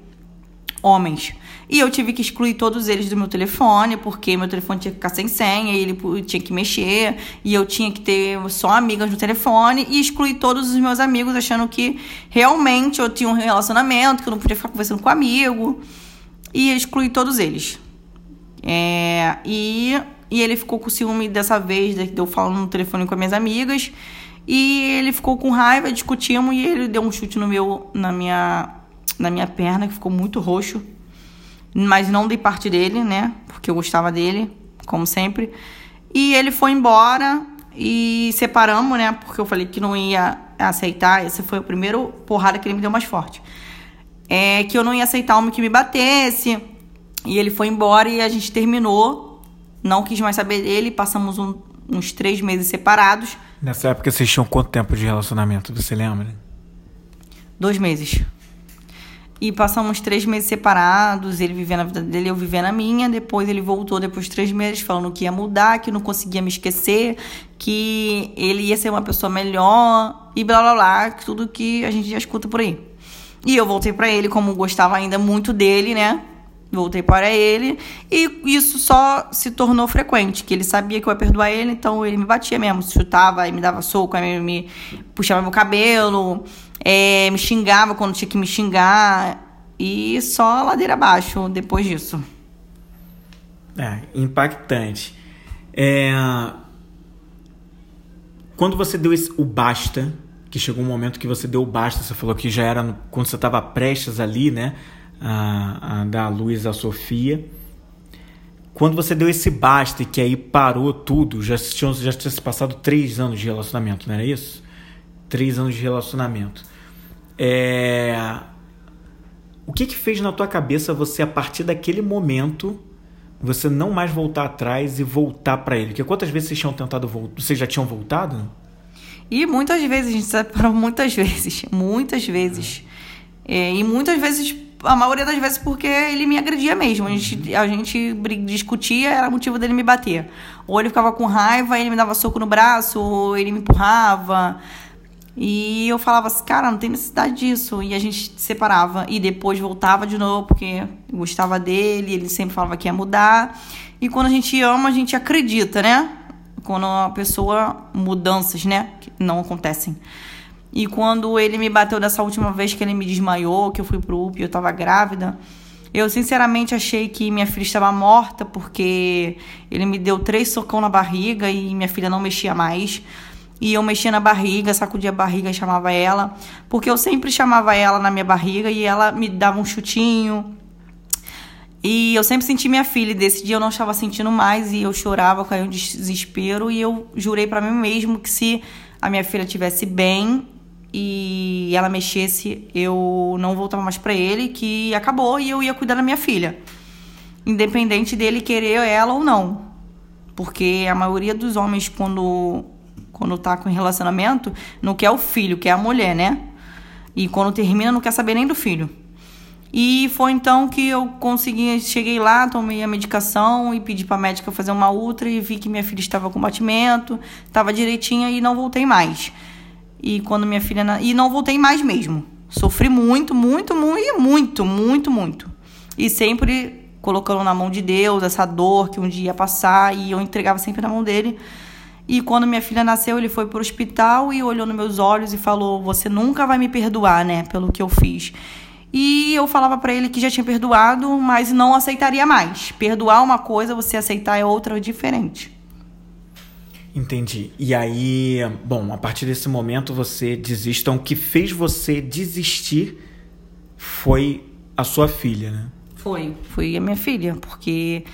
homens. E eu tive que excluir todos eles do meu telefone, porque meu telefone tinha que ficar sem senha, e ele tinha que mexer, e eu tinha que ter só amigas no telefone, e excluir todos os meus amigos, achando que realmente eu tinha um relacionamento, que eu não podia ficar conversando com amigo. E excluí todos eles. É, e, e ele ficou com ciúme dessa vez, de eu falando no telefone com as minhas amigas. E ele ficou com raiva, discutimos, e ele deu um chute no meu, na minha, na minha perna, que ficou muito roxo mas não de parte dele, né? Porque eu gostava dele, como sempre. E ele foi embora e separamos, né? Porque eu falei que não ia aceitar. Esse foi o primeiro porrada que ele me deu mais forte. É que eu não ia aceitar homem que me batesse. E ele foi embora e a gente terminou. Não quis mais saber dele. Passamos um, uns três meses separados. Nessa época vocês tinham quanto tempo de relacionamento? Você lembra? Dois meses. E passamos três meses separados, ele vivendo a vida dele, eu vivendo a minha. Depois ele voltou depois de três meses falando que ia mudar, que não conseguia me esquecer, que ele ia ser uma pessoa melhor e blá blá blá, tudo que a gente já escuta por aí. E eu voltei para ele, como gostava ainda muito dele, né? Voltei para ele e isso só se tornou frequente, que ele sabia que eu ia perdoar ele, então ele me batia mesmo, chutava, e me dava soco, aí me puxava meu cabelo, é, me xingava quando tinha que me xingar. E só ladeira abaixo depois disso. É, impactante. É... Quando você deu esse, o basta, que chegou um momento que você deu o basta, você falou que já era no, quando você estava prestes ali, né? A, a dar a luz à Sofia. Quando você deu esse basta e que aí parou tudo, já tinha, já tinha se passado três anos de relacionamento, não era isso? Três anos de relacionamento. É... O que, que fez na tua cabeça você, a partir daquele momento, você não mais voltar atrás e voltar para ele? Porque quantas vezes vocês tinham tentado voltar? Vocês já tinham voltado? E muitas vezes, a gente separou muitas vezes. Muitas vezes. É, e muitas vezes, a maioria das vezes, porque ele me agredia mesmo. A gente, a gente discutia, era motivo dele me bater. Ou ele ficava com raiva, ele me dava soco no braço, ou ele me empurrava. E eu falava assim, cara, não tem necessidade disso. E a gente separava. E depois voltava de novo, porque gostava dele, ele sempre falava que ia mudar. E quando a gente ama, a gente acredita, né? Quando a pessoa. mudanças, né? Que não acontecem. E quando ele me bateu dessa última vez que ele me desmaiou, que eu fui pro UP e eu tava grávida, Eu sinceramente achei que minha filha estava morta porque ele me deu três socão na barriga e minha filha não mexia mais. E eu mexia na barriga, sacudia a barriga e chamava ela, porque eu sempre chamava ela na minha barriga e ela me dava um chutinho. E eu sempre senti minha filha, e desse dia eu não estava sentindo mais e eu chorava, caiu um desespero e eu jurei para mim mesmo que se a minha filha tivesse bem, e ela mexesse, eu não voltava mais para ele, que acabou e eu ia cuidar da minha filha. Independente dele querer ela ou não. Porque a maioria dos homens, quando, quando tá com relacionamento, não quer o filho, quer a mulher, né? E quando termina, não quer saber nem do filho. E foi então que eu consegui, cheguei lá, tomei a medicação e pedi para médica fazer uma ultra e vi que minha filha estava com batimento, estava direitinha e não voltei mais. E quando minha filha. Na... E não voltei mais mesmo. Sofri muito, muito, muito, muito, muito, muito. E sempre colocando na mão de Deus essa dor que um dia ia passar e eu entregava sempre na mão dele. E quando minha filha nasceu, ele foi para o hospital e olhou nos meus olhos e falou: Você nunca vai me perdoar, né, pelo que eu fiz. E eu falava para ele que já tinha perdoado, mas não aceitaria mais. Perdoar uma coisa, você aceitar é outra diferente. Entendi. E aí, bom, a partir desse momento você desiste. Então, o que fez você desistir foi a sua filha, né? Foi, foi a minha filha, porque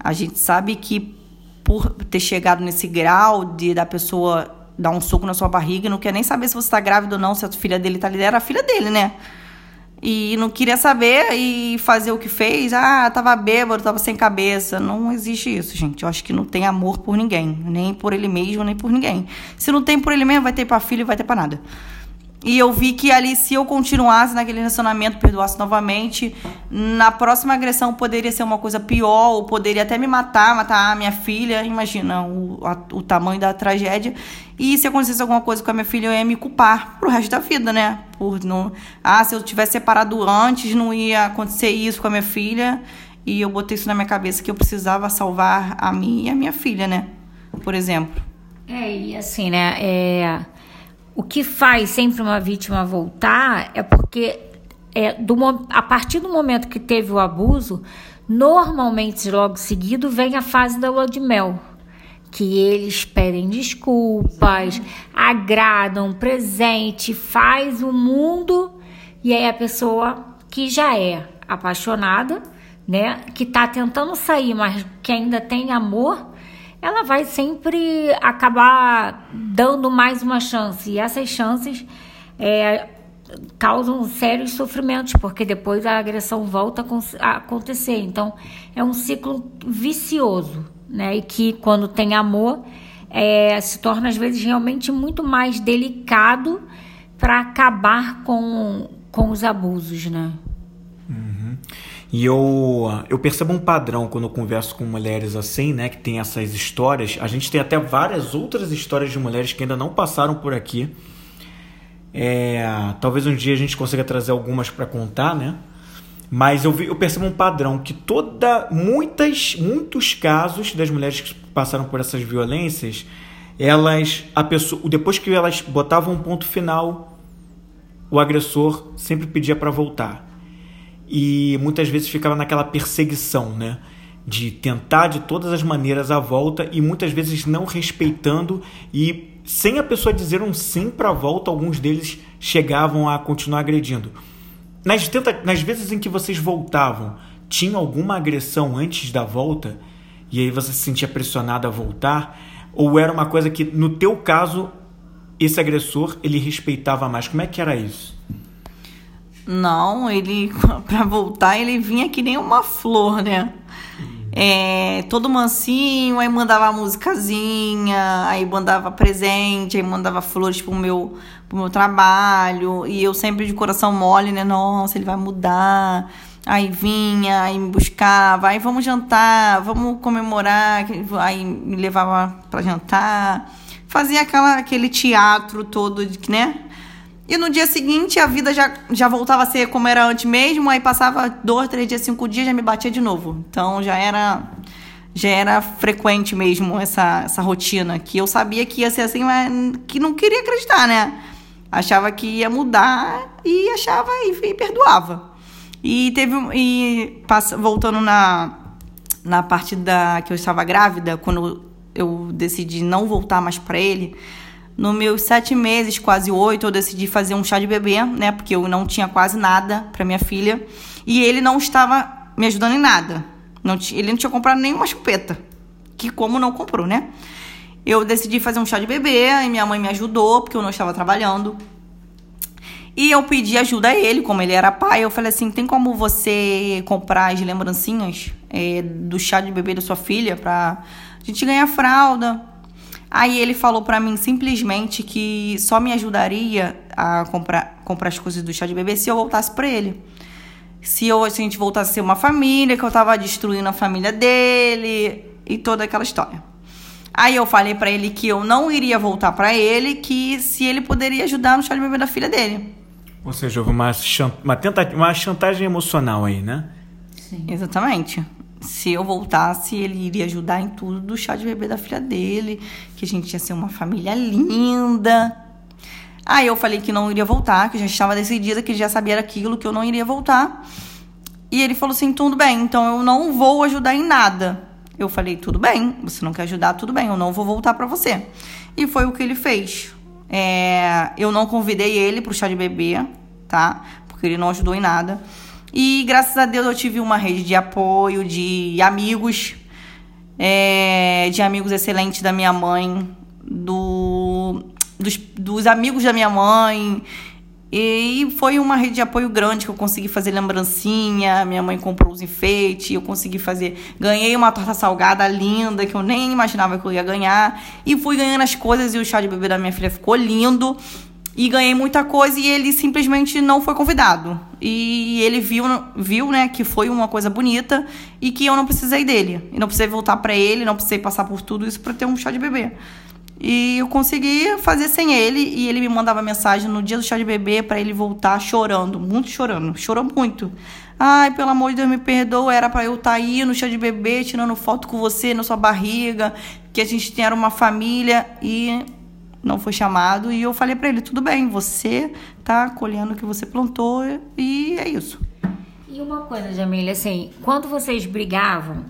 a gente sabe que por ter chegado nesse grau de da pessoa dar um soco na sua barriga não quer nem saber se você está grávida ou não, se a filha dele está ali, era a filha dele, né? E não queria saber e fazer o que fez. Ah, tava bêbado, tava sem cabeça. Não existe isso, gente. Eu acho que não tem amor por ninguém, nem por ele mesmo, nem por ninguém. Se não tem por ele mesmo, vai ter para filho e vai ter para nada. E eu vi que ali, se eu continuasse naquele relacionamento, perdoasse novamente, na próxima agressão poderia ser uma coisa pior, ou poderia até me matar, matar a minha filha. Imagina o, a, o tamanho da tragédia. E se acontecesse alguma coisa com a minha filha, eu ia me culpar pro resto da vida, né? Por não. Ah, se eu tivesse separado antes, não ia acontecer isso com a minha filha. E eu botei isso na minha cabeça que eu precisava salvar a mim e a minha filha, né? Por exemplo. É, e assim, né? É o que faz sempre uma vítima voltar é porque é, do, a partir do momento que teve o abuso, normalmente logo seguido vem a fase da lua de mel. Que eles pedem desculpas, agradam, presente, faz o mundo e aí a pessoa que já é apaixonada, né, que está tentando sair, mas que ainda tem amor, ela vai sempre acabar dando mais uma chance. E essas chances é, causam sérios sofrimentos, porque depois a agressão volta a acontecer. Então, é um ciclo vicioso, né? E que quando tem amor, é, se torna às vezes realmente muito mais delicado para acabar com, com os abusos, né? E eu, eu percebo um padrão quando eu converso com mulheres assim, né, que tem essas histórias. A gente tem até várias outras histórias de mulheres que ainda não passaram por aqui. É, talvez um dia a gente consiga trazer algumas para contar, né? Mas eu, vi, eu percebo um padrão que toda muitas muitos casos das mulheres que passaram por essas violências, elas a pessoa depois que elas botavam um ponto final, o agressor sempre pedia para voltar e muitas vezes ficava naquela perseguição, né? De tentar de todas as maneiras a volta e muitas vezes não respeitando e sem a pessoa dizer um sim para a volta, alguns deles chegavam a continuar agredindo. Nas, tenta, nas vezes em que vocês voltavam, tinha alguma agressão antes da volta e aí você se sentia pressionado a voltar? Ou era uma coisa que, no teu caso, esse agressor ele respeitava mais? Como é que era isso? Não, ele, para voltar, ele vinha que nem uma flor, né? É, todo mansinho, aí mandava musicazinha, aí mandava presente, aí mandava flores pro meu, pro meu trabalho. E eu sempre de coração mole, né? Nossa, ele vai mudar. Aí vinha, aí me buscava, aí vamos jantar, vamos comemorar. Aí me levava para jantar. Fazia aquela, aquele teatro todo, né? E no dia seguinte a vida já, já voltava a ser como era antes mesmo, aí passava dois, três dias, cinco dias, já me batia de novo. Então já era já era frequente mesmo essa, essa rotina, que eu sabia que ia ser assim, mas que não queria acreditar, né? Achava que ia mudar e achava e, e perdoava. E teve. E passa, voltando na, na parte da que eu estava grávida, quando eu decidi não voltar mais para ele. No meus sete meses, quase oito, eu decidi fazer um chá de bebê, né? Porque eu não tinha quase nada para minha filha. E ele não estava me ajudando em nada. Não, ele não tinha comprado nenhuma chupeta. Que como não comprou, né? Eu decidi fazer um chá de bebê e minha mãe me ajudou, porque eu não estava trabalhando. E eu pedi ajuda a ele, como ele era pai. Eu falei assim: tem como você comprar as lembrancinhas é, do chá de bebê da sua filha pra gente ganhar fralda? Aí ele falou para mim simplesmente que só me ajudaria a comprar, comprar as coisas do chá de bebê se eu voltasse para ele. Se, eu, se a gente voltasse a ser uma família, que eu tava destruindo a família dele e toda aquela história. Aí eu falei para ele que eu não iria voltar para ele, que se ele poderia ajudar no chá de bebê da filha dele. Ou seja, houve uma, uma, tentativa, uma chantagem emocional aí, né? Sim. Exatamente se eu voltasse, ele iria ajudar em tudo do chá de bebê da filha dele, que a gente ia ser uma família linda. Aí eu falei que não iria voltar, que já estava decidida, que já sabia aquilo, que eu não iria voltar. E ele falou assim: tudo bem, então eu não vou ajudar em nada. Eu falei: tudo bem, você não quer ajudar, tudo bem, eu não vou voltar para você. E foi o que ele fez. É, eu não convidei ele pro chá de bebê, tá? Porque ele não ajudou em nada. E graças a Deus eu tive uma rede de apoio, de amigos, é, de amigos excelentes da minha mãe, do, dos, dos amigos da minha mãe. E foi uma rede de apoio grande que eu consegui fazer lembrancinha, minha mãe comprou os enfeites, eu consegui fazer. Ganhei uma torta salgada linda que eu nem imaginava que eu ia ganhar. E fui ganhando as coisas e o chá de bebê da minha filha ficou lindo e ganhei muita coisa e ele simplesmente não foi convidado. E ele viu, viu, né, que foi uma coisa bonita e que eu não precisei dele. E não precisei voltar para ele, não precisei passar por tudo isso para ter um chá de bebê. E eu consegui fazer sem ele e ele me mandava mensagem no dia do chá de bebê para ele voltar chorando, muito chorando, chorou muito. Ai, pelo amor de Deus, me perdoa, era para eu estar tá aí no chá de bebê, tirando foto com você na sua barriga, que a gente era uma família e não foi chamado e eu falei para ele tudo bem você tá colhendo o que você plantou e é isso. E uma coisa Jamília assim quando vocês brigavam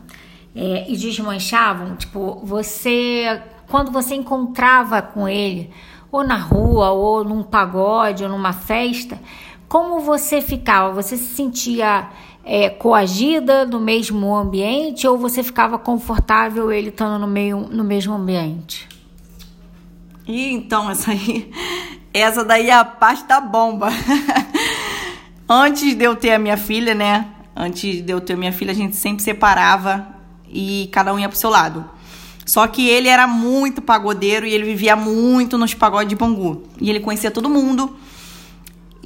é, e desmanchavam tipo você quando você encontrava com ele ou na rua ou num pagode ou numa festa como você ficava? Você se sentia é, coagida no mesmo ambiente ou você ficava confortável ele estando no meio no mesmo ambiente e então, essa aí, essa daí é a parte da bomba. Antes de eu ter a minha filha, né? Antes de eu ter a minha filha, a gente sempre separava e cada um ia pro seu lado. Só que ele era muito pagodeiro e ele vivia muito nos pagodes de Bangu. E ele conhecia todo mundo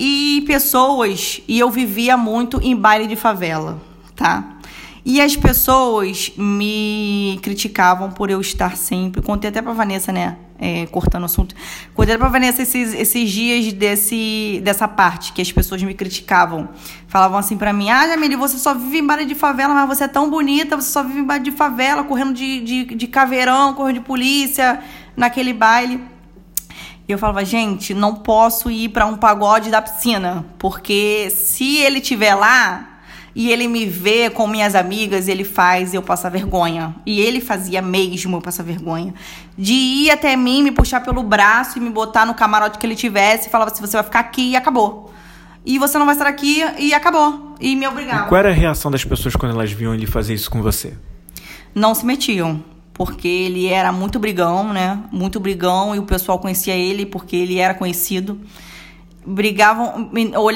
e pessoas, e eu vivia muito em baile de favela, tá? E as pessoas me criticavam por eu estar sempre. Contei até pra Vanessa, né? É, cortando o assunto. Até pra Vanessa esses, esses dias desse, dessa parte que as pessoas me criticavam. Falavam assim pra mim: Ah, Jamile, você só vive em baile de favela, mas você é tão bonita, você só vive em baile de favela, correndo de, de, de caveirão, correndo de polícia, naquele baile. E eu falava, gente, não posso ir para um pagode da piscina, porque se ele tiver lá, e ele me vê com minhas amigas, ele faz eu passar vergonha. E ele fazia mesmo eu passar vergonha. De ir até mim, me puxar pelo braço e me botar no camarote que ele tivesse e falava assim: você vai ficar aqui e acabou. E você não vai estar aqui e acabou. E me obrigava. E qual era a reação das pessoas quando elas viam ele fazer isso com você? Não se metiam porque ele era muito brigão, né? Muito brigão e o pessoal conhecia ele porque ele era conhecido brigavam,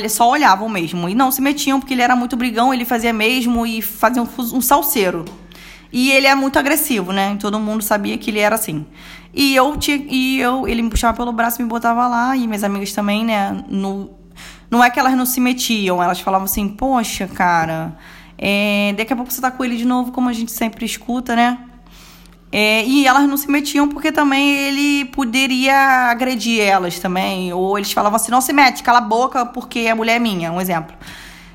só olhavam mesmo. E não se metiam porque ele era muito brigão, ele fazia mesmo e fazia um, um salseiro. E ele é muito agressivo, né? Todo mundo sabia que ele era assim. E eu, e eu ele me puxava pelo braço e me botava lá, e minhas amigas também, né? No, não é que elas não se metiam, elas falavam assim, poxa, cara, é, daqui a pouco você tá com ele de novo, como a gente sempre escuta, né? É, e elas não se metiam porque também ele poderia agredir elas também. Ou eles falavam assim: não se mete, cala a boca porque a mulher é minha, um exemplo.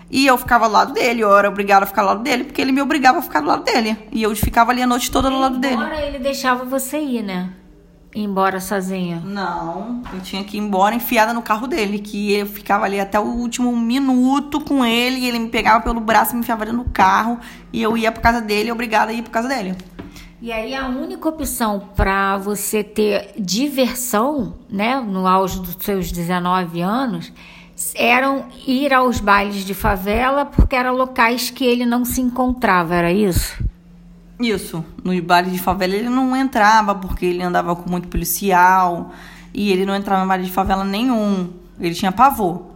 E eu ficava do lado dele, eu era obrigada a ficar do lado dele, porque ele me obrigava a ficar do lado dele. E eu ficava ali a noite toda do lado dele. Agora ele deixava você ir, né? ir embora sozinha? Não, eu tinha que ir embora enfiada no carro dele, que eu ficava ali até o último minuto com ele, e ele me pegava pelo braço e me enfiava dentro do carro, e eu ia pra casa dele, obrigada a ir pra casa dele. E aí a única opção para você ter diversão, né, no auge dos seus 19 anos, eram ir aos bailes de favela porque eram locais que ele não se encontrava, era isso? Isso. Nos bares de favela ele não entrava porque ele andava com muito policial e ele não entrava em baile de favela nenhum. Ele tinha pavor.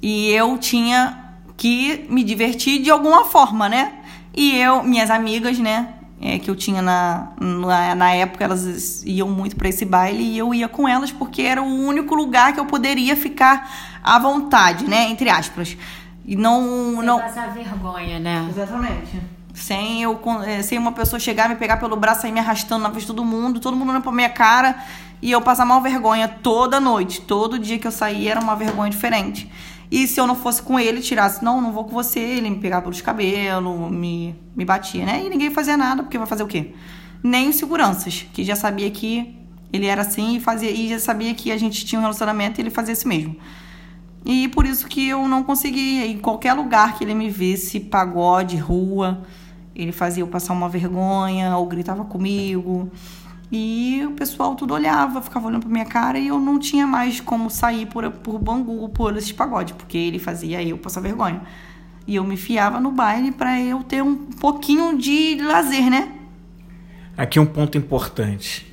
E eu tinha que me divertir de alguma forma, né? E eu, minhas amigas, né, é, que eu tinha na, na, na, época, elas iam muito para esse baile e eu ia com elas porque era o único lugar que eu poderia ficar à vontade, né? Entre aspas. E não. Sem não... passar vergonha, né? Exatamente. Sem eu é, sem uma pessoa chegar, me pegar pelo braço e me arrastando na frente de todo mundo, todo mundo olhando pra minha cara e eu passar mal vergonha toda noite. Todo dia que eu saía era uma vergonha diferente. E se eu não fosse com ele, tirasse, não, não vou com você, ele me pegava pelos cabelos, me, me batia, né? E ninguém fazia nada, porque vai fazer o quê? Nem os seguranças, que já sabia que ele era assim e fazia e já sabia que a gente tinha um relacionamento e ele fazia isso mesmo. E por isso que eu não conseguia, em qualquer lugar que ele me visse, pagode, rua, ele fazia eu passar uma vergonha, ou gritava comigo. E o pessoal tudo olhava, ficava olhando pra minha cara e eu não tinha mais como sair por, por Bangu, por esse pagode, porque ele fazia eu passar vergonha. E eu me fiava no baile para eu ter um pouquinho de lazer, né? Aqui um ponto importante.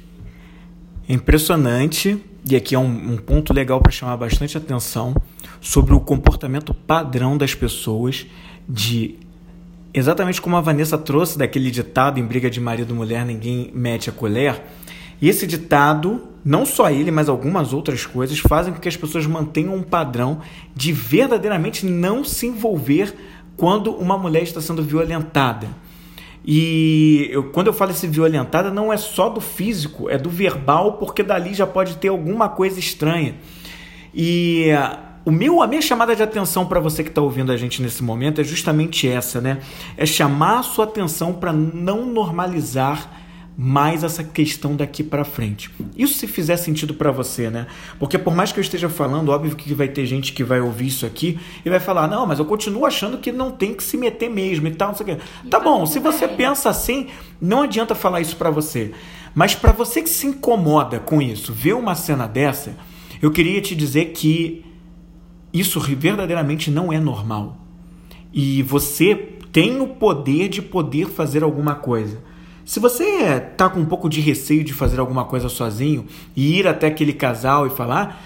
É impressionante, e aqui é um, um ponto legal para chamar bastante atenção sobre o comportamento padrão das pessoas de exatamente como a Vanessa trouxe daquele ditado em briga de marido e mulher, ninguém mete a colher. E esse ditado, não só ele, mas algumas outras coisas, fazem com que as pessoas mantenham um padrão de verdadeiramente não se envolver quando uma mulher está sendo violentada. E eu, quando eu falo esse violentada, não é só do físico, é do verbal, porque dali já pode ter alguma coisa estranha. E o meu, a minha chamada de atenção para você que está ouvindo a gente nesse momento é justamente essa, né? É chamar a sua atenção para não normalizar mais essa questão daqui para frente. Isso se fizer sentido para você, né? Porque por mais que eu esteja falando, óbvio que vai ter gente que vai ouvir isso aqui e vai falar: "Não, mas eu continuo achando que não tem que se meter mesmo e tal, não sei o quê". Tá bom, se você pensa assim, não adianta falar isso para você. Mas para você que se incomoda com isso, ver uma cena dessa, eu queria te dizer que isso verdadeiramente não é normal. E você tem o poder de poder fazer alguma coisa. Se você tá com um pouco de receio de fazer alguma coisa sozinho e ir até aquele casal e falar,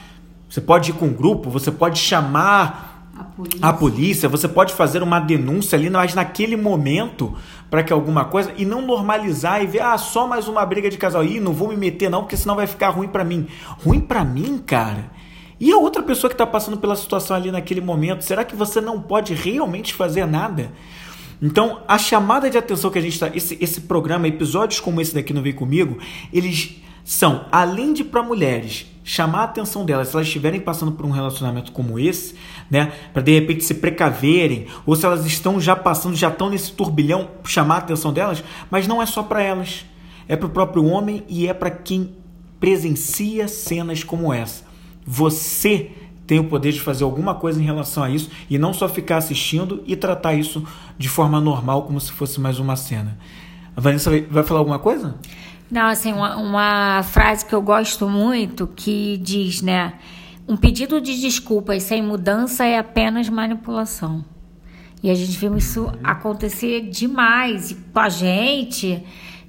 você pode ir com um grupo, você pode chamar a polícia, a polícia você pode fazer uma denúncia ali, mas naquele momento para que alguma coisa e não normalizar e ver ah só mais uma briga de casal e não vou me meter não porque senão vai ficar ruim para mim. Ruim para mim, cara e a outra pessoa que está passando pela situação ali naquele momento, será que você não pode realmente fazer nada? Então, a chamada de atenção que a gente está. Esse, esse programa, episódios como esse daqui no Vem Comigo, eles são, além de para mulheres, chamar a atenção delas se elas estiverem passando por um relacionamento como esse, né, para de repente se precaverem, ou se elas estão já passando, já estão nesse turbilhão, chamar a atenção delas, mas não é só para elas, é para o próprio homem e é para quem presencia cenas como essa. Você tem o poder de fazer alguma coisa em relação a isso e não só ficar assistindo e tratar isso de forma normal, como se fosse mais uma cena. A Vanessa vai falar alguma coisa? Não, assim, uma, uma frase que eu gosto muito que diz, né? Um pedido de desculpas sem mudança é apenas manipulação. E a gente viu isso acontecer demais com a gente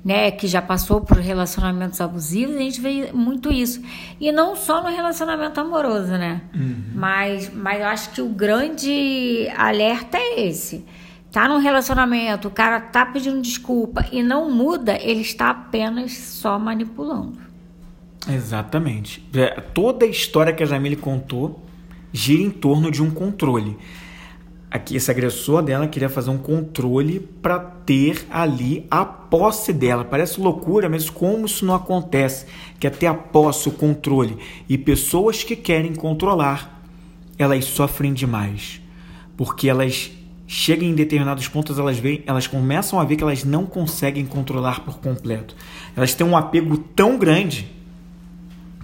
né, que já passou por relacionamentos abusivos, a gente vê muito isso. E não só no relacionamento amoroso, né? Uhum. Mas, mas eu acho que o grande alerta é esse. Tá num relacionamento, o cara tá pedindo desculpa e não muda, ele está apenas só manipulando. Exatamente. É, toda a história que a Jamile contou gira em torno de um controle aqui esse agressor dela queria fazer um controle para ter ali a posse dela. Parece loucura, mas como isso não acontece? Quer é ter a posse, o controle. E pessoas que querem controlar, elas sofrem demais. Porque elas chegam em determinados pontos, elas, veem, elas começam a ver que elas não conseguem controlar por completo. Elas têm um apego tão grande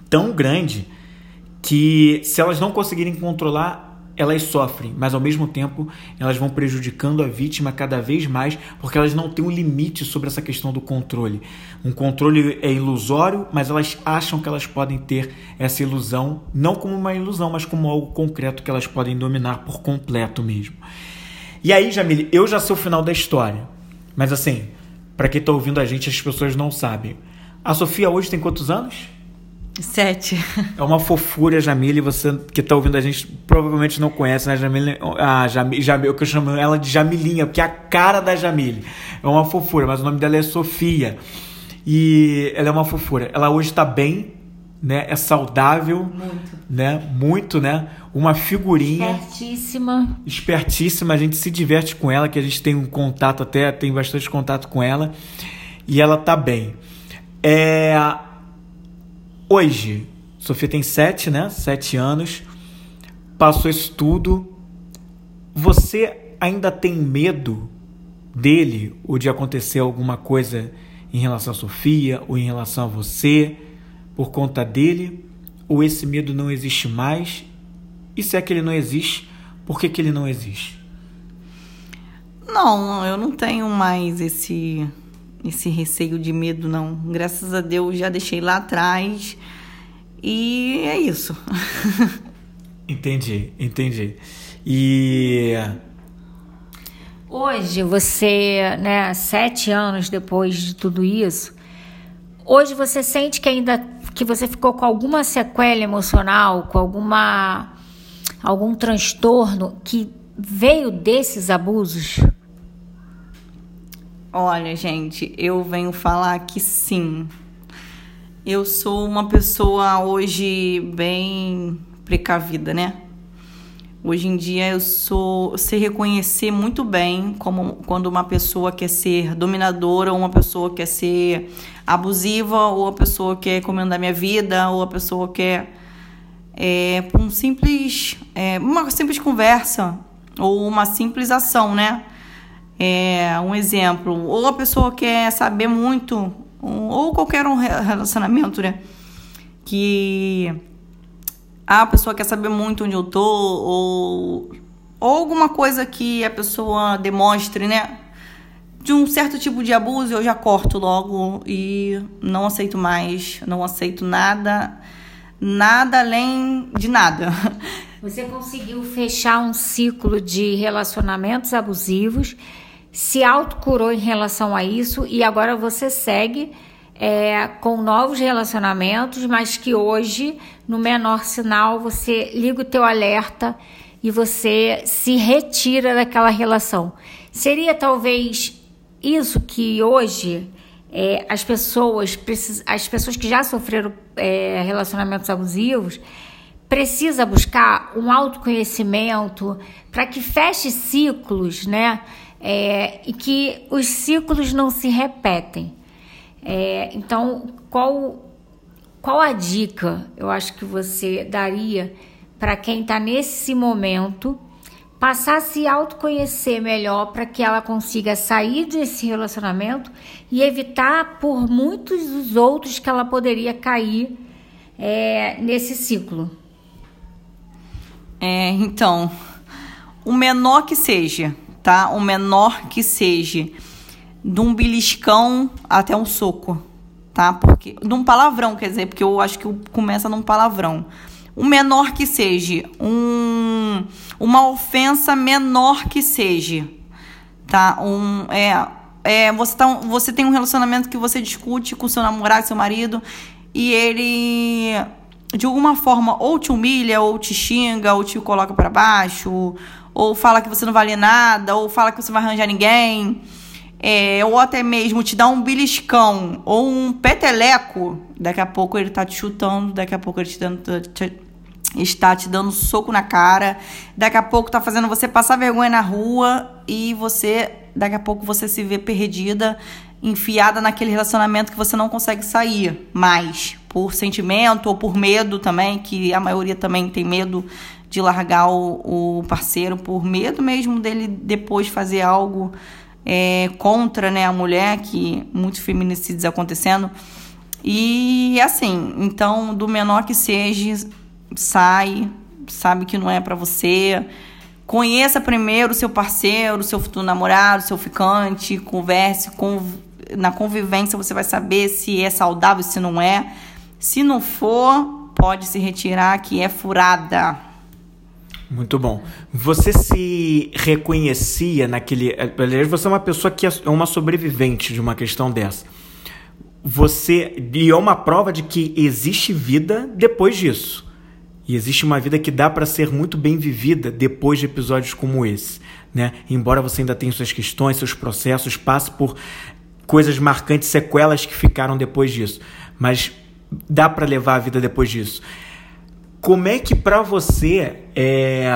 tão grande que se elas não conseguirem controlar, elas sofrem, mas ao mesmo tempo elas vão prejudicando a vítima cada vez mais, porque elas não têm um limite sobre essa questão do controle. Um controle é ilusório, mas elas acham que elas podem ter essa ilusão, não como uma ilusão, mas como algo concreto que elas podem dominar por completo mesmo. E aí, Jamile, eu já sei o final da história, mas assim, para quem está ouvindo a gente, as pessoas não sabem. A Sofia hoje tem quantos anos? Sete. É uma fofura, Jamile. Você que tá ouvindo a gente provavelmente não conhece, né? Jamile, a Jamile, Jamile, eu chamo ela de Jamilinha, porque é a cara da Jamile. É uma fofura, mas o nome dela é Sofia. E ela é uma fofura. Ela hoje tá bem, né? É saudável. Muito. Né? Muito, né? Uma figurinha. Espertíssima. Espertíssima. A gente se diverte com ela, que a gente tem um contato até, tem bastante contato com ela. E ela tá bem. É Hoje, Sofia tem sete, né? Sete anos. Passou isso tudo. Você ainda tem medo dele ou de acontecer alguma coisa em relação a Sofia ou em relação a você por conta dele? Ou esse medo não existe mais? E se é que ele não existe, por que, que ele não existe? Não, eu não tenho mais esse esse receio de medo, não. Graças a Deus já deixei lá atrás. E é isso. entendi, entendi. E. Hoje, você, né, sete anos depois de tudo isso, hoje você sente que ainda que você ficou com alguma sequela emocional, com alguma algum transtorno que veio desses abusos? Olha, gente, eu venho falar que sim. Eu sou uma pessoa hoje bem precavida, né? Hoje em dia eu sou sei reconhecer muito bem como quando uma pessoa quer ser dominadora, ou uma pessoa quer ser abusiva, ou a pessoa quer comandar minha vida, ou a pessoa quer é, um simples é, uma simples conversa ou uma simples ação, né? É, um exemplo, ou a pessoa quer saber muito, ou qualquer um relacionamento, né? Que a pessoa quer saber muito onde eu tô, ou, ou alguma coisa que a pessoa demonstre, né? De um certo tipo de abuso, eu já corto logo e não aceito mais, não aceito nada, nada além de nada. Você conseguiu fechar um ciclo de relacionamentos abusivos se autocurou em relação a isso e agora você segue é, com novos relacionamentos, mas que hoje, no menor sinal, você liga o teu alerta e você se retira daquela relação. Seria talvez isso que hoje é, as pessoas as pessoas que já sofreram é, relacionamentos abusivos precisa buscar um autoconhecimento para que feche ciclos, né? É, e que os ciclos não se repetem. É, então, qual, qual a dica eu acho que você daria para quem está nesse momento passar a se autoconhecer melhor para que ela consiga sair desse relacionamento e evitar por muitos dos outros que ela poderia cair é, nesse ciclo? É, então, o menor que seja, tá? O menor que seja, de um beliscão até um soco, tá? Porque de um palavrão, quer dizer, porque eu acho que começa num palavrão. O menor que seja, um, uma ofensa menor que seja, tá? Um, é, é, você, tá, você tem um relacionamento que você discute com seu namorado, seu marido, e ele de alguma forma ou te humilha, ou te xinga, ou te coloca para baixo, ou fala que você não vale nada, ou fala que você vai arranjar ninguém, é, ou até mesmo te dá um beliscão ou um peteleco, daqui a pouco ele tá te chutando, daqui a pouco ele te dando, te, está te dando soco na cara, daqui a pouco tá fazendo você passar vergonha na rua e você, daqui a pouco você se vê perdida, enfiada naquele relacionamento que você não consegue sair mais, por sentimento ou por medo também, que a maioria também tem medo de largar o, o parceiro por medo mesmo dele depois fazer algo é, contra né, a mulher, que muitos feminicídios acontecendo. E assim, então, do menor que seja, sai, sabe que não é para você. Conheça primeiro o seu parceiro, o seu futuro namorado, o seu ficante, converse com na convivência você vai saber se é saudável, se não é. Se não for, pode se retirar que é furada. Muito bom. Você se reconhecia naquele. Aliás, você é uma pessoa que é uma sobrevivente de uma questão dessa. Você. E é uma prova de que existe vida depois disso. E existe uma vida que dá para ser muito bem vivida depois de episódios como esse. Né? Embora você ainda tenha suas questões, seus processos, passe por coisas marcantes, sequelas que ficaram depois disso. Mas dá para levar a vida depois disso. Como é que para você é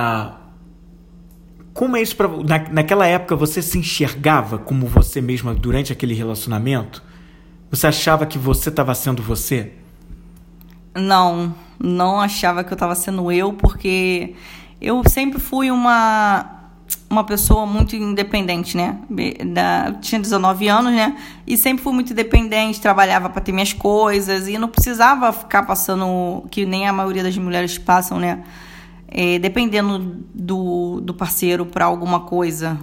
como é isso para na, naquela época você se enxergava como você mesma durante aquele relacionamento? Você achava que você estava sendo você? Não, não achava que eu estava sendo eu, porque eu sempre fui uma uma pessoa muito independente, né? Da, tinha 19 anos, né? E sempre fui muito independente, trabalhava para ter minhas coisas e não precisava ficar passando, que nem a maioria das mulheres passam, né? É, dependendo do, do parceiro para alguma coisa.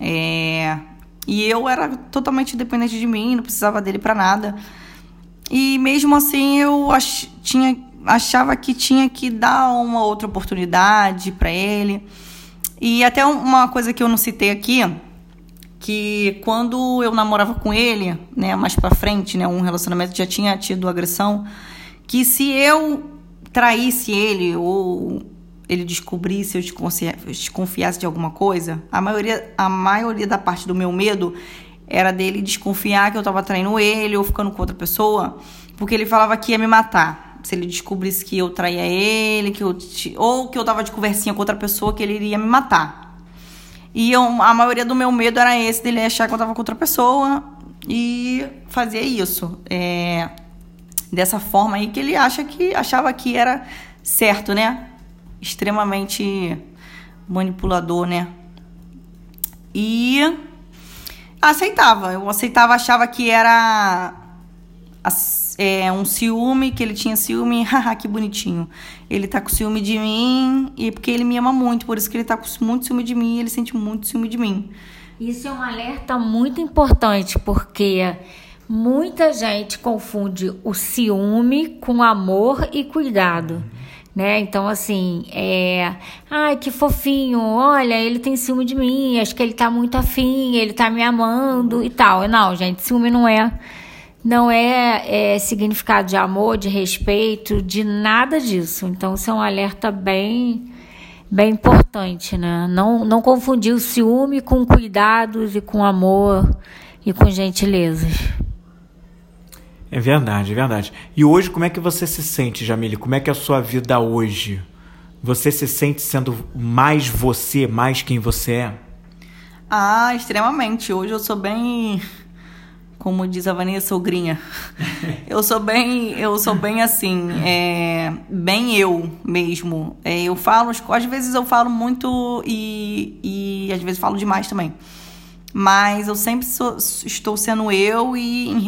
É, e eu era totalmente dependente de mim, não precisava dele para nada. E mesmo assim eu ach, tinha, achava que tinha que dar uma outra oportunidade para ele. E até uma coisa que eu não citei aqui, que quando eu namorava com ele, né, mais para frente, né, um relacionamento já tinha tido agressão, que se eu traísse ele ou ele descobrisse, eu desconfiasse de alguma coisa, a maioria, a maioria da parte do meu medo era dele desconfiar que eu tava traindo ele ou ficando com outra pessoa, porque ele falava que ia me matar se ele descobrisse que eu traía ele, que eu ou que eu tava de conversinha com outra pessoa, que ele iria me matar. E eu, a maioria do meu medo era esse, dele achar que eu tava com outra pessoa e fazer isso. É, dessa forma aí que ele acha que achava que era certo, né? Extremamente manipulador, né? E aceitava. Eu aceitava, achava que era é, um ciúme, que ele tinha ciúme, haha, que bonitinho. Ele tá com ciúme de mim, e porque ele me ama muito, por isso que ele tá com muito ciúme de mim, ele sente muito ciúme de mim. Isso é um alerta muito importante, porque muita gente confunde o ciúme com amor e cuidado. Né? Então, assim, é. Ai, que fofinho, olha, ele tem ciúme de mim, acho que ele tá muito afim, ele tá me amando e tal. Não, gente, ciúme não é não é, é, significado de amor, de respeito, de nada disso. Então, isso é um alerta bem, bem importante, né? Não, não confundir o ciúme com cuidados e com amor e com gentilezas. É verdade, é verdade. E hoje, como é que você se sente, Jamile? Como é que é a sua vida hoje? Você se sente sendo mais você, mais quem você é? Ah, extremamente. Hoje eu sou bem como diz a Vanessa Sogrinha. eu sou bem, eu sou bem assim, é, bem eu mesmo. É, eu falo, às vezes eu falo muito e, e às vezes falo demais também. Mas eu sempre sou, estou sendo eu e em,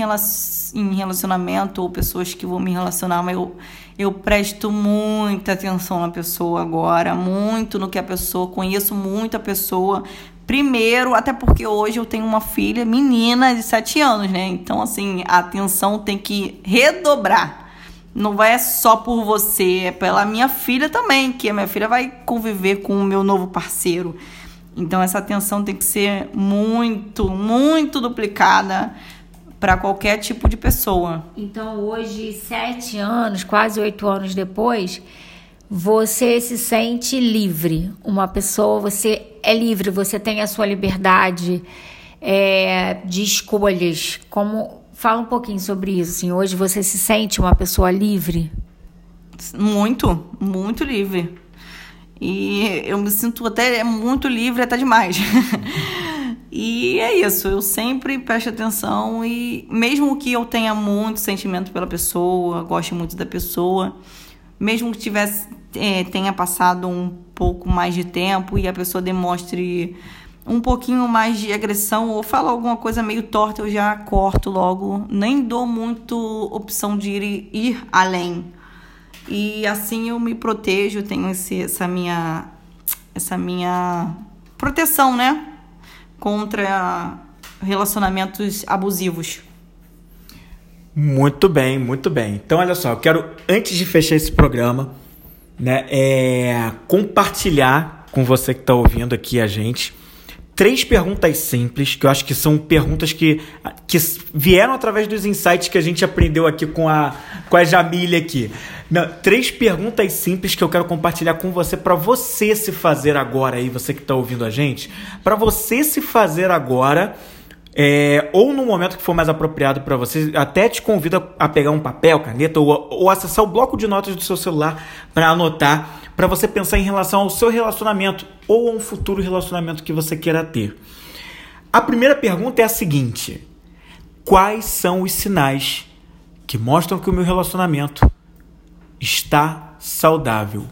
em relacionamento ou pessoas que vão me relacionar, mas eu, eu presto muita atenção na pessoa agora, muito no que a pessoa, conheço muito a pessoa, Primeiro, até porque hoje eu tenho uma filha menina de 7 anos, né? Então, assim, a atenção tem que redobrar. Não vai só por você, é pela minha filha também, que a minha filha vai conviver com o meu novo parceiro. Então, essa atenção tem que ser muito, muito duplicada para qualquer tipo de pessoa. Então, hoje, sete anos, quase oito anos depois, você se sente livre. Uma pessoa, você é livre, você tem a sua liberdade é, de escolhas. Como fala um pouquinho sobre isso. Assim, hoje você se sente uma pessoa livre? Muito, muito livre. E eu me sinto até muito livre, até demais. e é isso, eu sempre presto atenção e mesmo que eu tenha muito sentimento pela pessoa, goste muito da pessoa, mesmo que tivesse é, tenha passado um pouco mais de tempo e a pessoa demonstre um pouquinho mais de agressão ou fala alguma coisa meio torta, eu já corto logo. Nem dou muito opção de ir, ir além. E assim eu me protejo, tenho esse, essa minha essa minha proteção, né? Contra relacionamentos abusivos. Muito bem, muito bem. Então, olha só, eu quero, antes de fechar esse programa, né, é, compartilhar com você que está ouvindo aqui a gente três perguntas simples, que eu acho que são perguntas que, que vieram através dos insights que a gente aprendeu aqui com a, com a Jamília aqui. Não, três perguntas simples que eu quero compartilhar com você para você se fazer agora aí, você que está ouvindo a gente, para você se fazer agora é, ou no momento que for mais apropriado para você, até te convido a pegar um papel, caneta ou, ou acessar o bloco de notas do seu celular para anotar, para você pensar em relação ao seu relacionamento ou a um futuro relacionamento que você queira ter. A primeira pergunta é a seguinte: Quais são os sinais que mostram que o meu relacionamento está saudável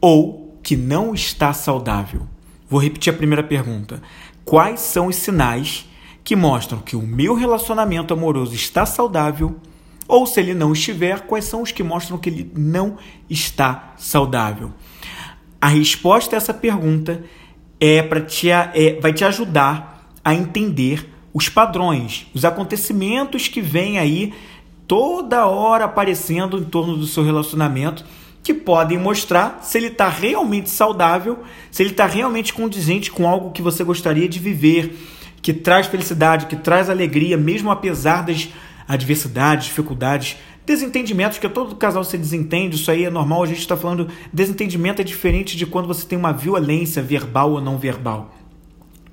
ou que não está saudável? Vou repetir a primeira pergunta. Quais são os sinais que mostram que o meu relacionamento amoroso está saudável, ou se ele não estiver, quais são os que mostram que ele não está saudável? A resposta a essa pergunta é para te é, vai te ajudar a entender os padrões, os acontecimentos que vêm aí toda hora aparecendo em torno do seu relacionamento que podem mostrar se ele está realmente saudável, se ele está realmente condizente com algo que você gostaria de viver, que traz felicidade, que traz alegria, mesmo apesar das adversidades, dificuldades, desentendimentos, que todo casal se desentende, isso aí é normal, a gente está falando, desentendimento é diferente de quando você tem uma violência verbal ou não verbal.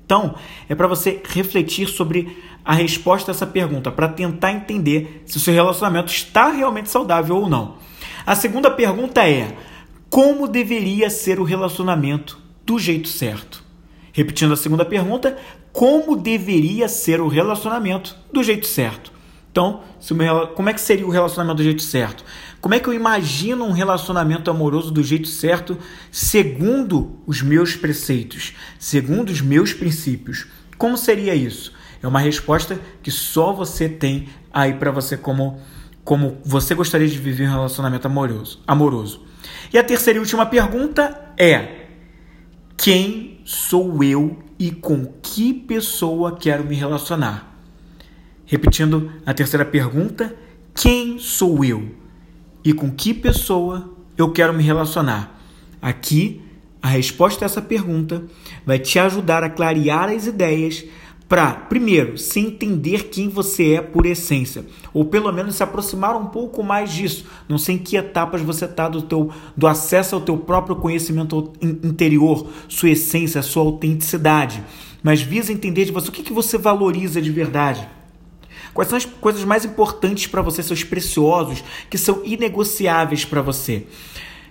Então, é para você refletir sobre a resposta a essa pergunta, para tentar entender se o seu relacionamento está realmente saudável ou não. A segunda pergunta é: como deveria ser o relacionamento do jeito certo? Repetindo a segunda pergunta, como deveria ser o relacionamento do jeito certo. Então, como é que seria o relacionamento do jeito certo? Como é que eu imagino um relacionamento amoroso do jeito certo, segundo os meus preceitos, segundo os meus princípios? Como seria isso? É uma resposta que só você tem aí para você como como você gostaria de viver um relacionamento amoroso, amoroso. E a terceira e última pergunta é: quem sou eu e com que pessoa quero me relacionar? Repetindo a terceira pergunta: quem sou eu e com que pessoa eu quero me relacionar? Aqui, a resposta a essa pergunta vai te ajudar a clarear as ideias para, primeiro, se entender quem você é por essência, ou pelo menos se aproximar um pouco mais disso. Não sei em que etapas você está do, teu, do acesso ao teu próprio conhecimento interior, sua essência, sua autenticidade, mas visa entender de você o que, que você valoriza de verdade. Quais são as coisas mais importantes para você, seus preciosos, que são inegociáveis para você?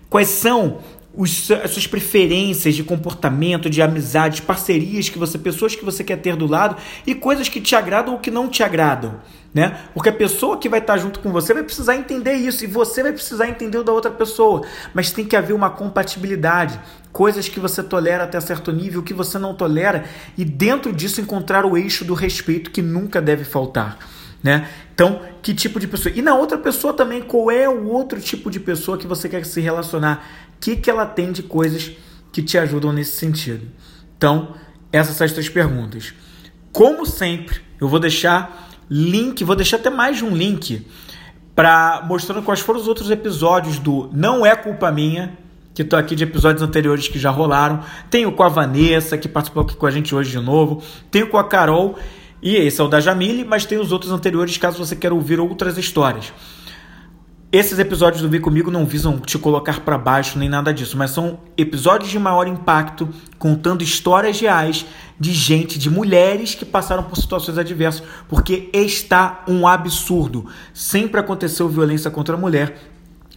Quais são os, as suas preferências de comportamento, de amizade, parcerias que você, pessoas que você quer ter do lado e coisas que te agradam ou que não te agradam, né? Porque a pessoa que vai estar junto com você vai precisar entender isso e você vai precisar entender o da outra pessoa, mas tem que haver uma compatibilidade, coisas que você tolera até certo nível, que você não tolera e dentro disso encontrar o eixo do respeito que nunca deve faltar. Né? Então, que tipo de pessoa? E na outra pessoa também, qual é o outro tipo de pessoa que você quer se relacionar? que, que ela tem de coisas que te ajudam nesse sentido? Então, essas são as três perguntas. Como sempre, eu vou deixar link, vou deixar até mais de um link para mostrando quais foram os outros episódios do Não é culpa minha, que estou aqui de episódios anteriores que já rolaram. Tenho com a Vanessa, que participou aqui com a gente hoje de novo. Tenho com a Carol, e esse é o da Jamile, mas tem os outros anteriores caso você queira ouvir outras histórias. Esses episódios do Vem Comigo não visam te colocar para baixo nem nada disso, mas são episódios de maior impacto, contando histórias reais de gente, de mulheres que passaram por situações adversas, porque está um absurdo. Sempre aconteceu violência contra a mulher,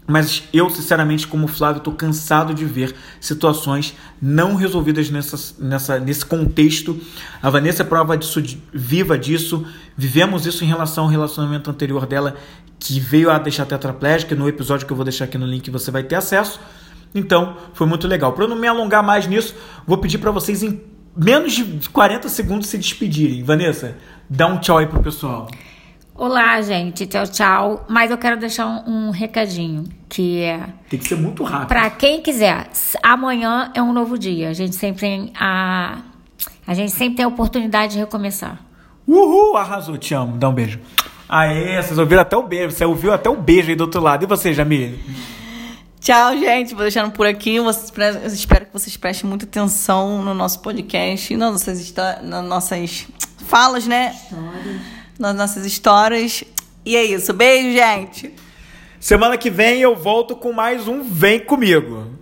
mas eu, sinceramente, como Flávio, estou cansado de ver situações não resolvidas nessa, nessa, nesse contexto. A Vanessa é prova disso, viva disso. Vivemos isso em relação ao relacionamento anterior dela, que veio a deixar tetraplégica. No episódio que eu vou deixar aqui no link você vai ter acesso. Então, foi muito legal. Para eu não me alongar mais nisso, vou pedir para vocês menos de 40 segundos se despedirem. Vanessa, dá um tchau aí pro pessoal. Olá, gente. Tchau, tchau. Mas eu quero deixar um, um recadinho, que é... Tem que ser muito rápido. Pra quem quiser, amanhã é um novo dia. A gente sempre tem a... A gente sempre tem a oportunidade de recomeçar. Uhul, arrasou, te amo. Dá um beijo. Aê, vocês ouviram até o beijo. Você ouviu até o beijo aí do outro lado. E você, Jamile? Tchau, gente. Vou deixando por aqui. Eu espero que vocês prestem muita atenção no nosso podcast, nas nossas, nas nossas falas, né? Histórias. Nas nossas histórias. E é isso. Beijo, gente. Semana que vem eu volto com mais um Vem Comigo.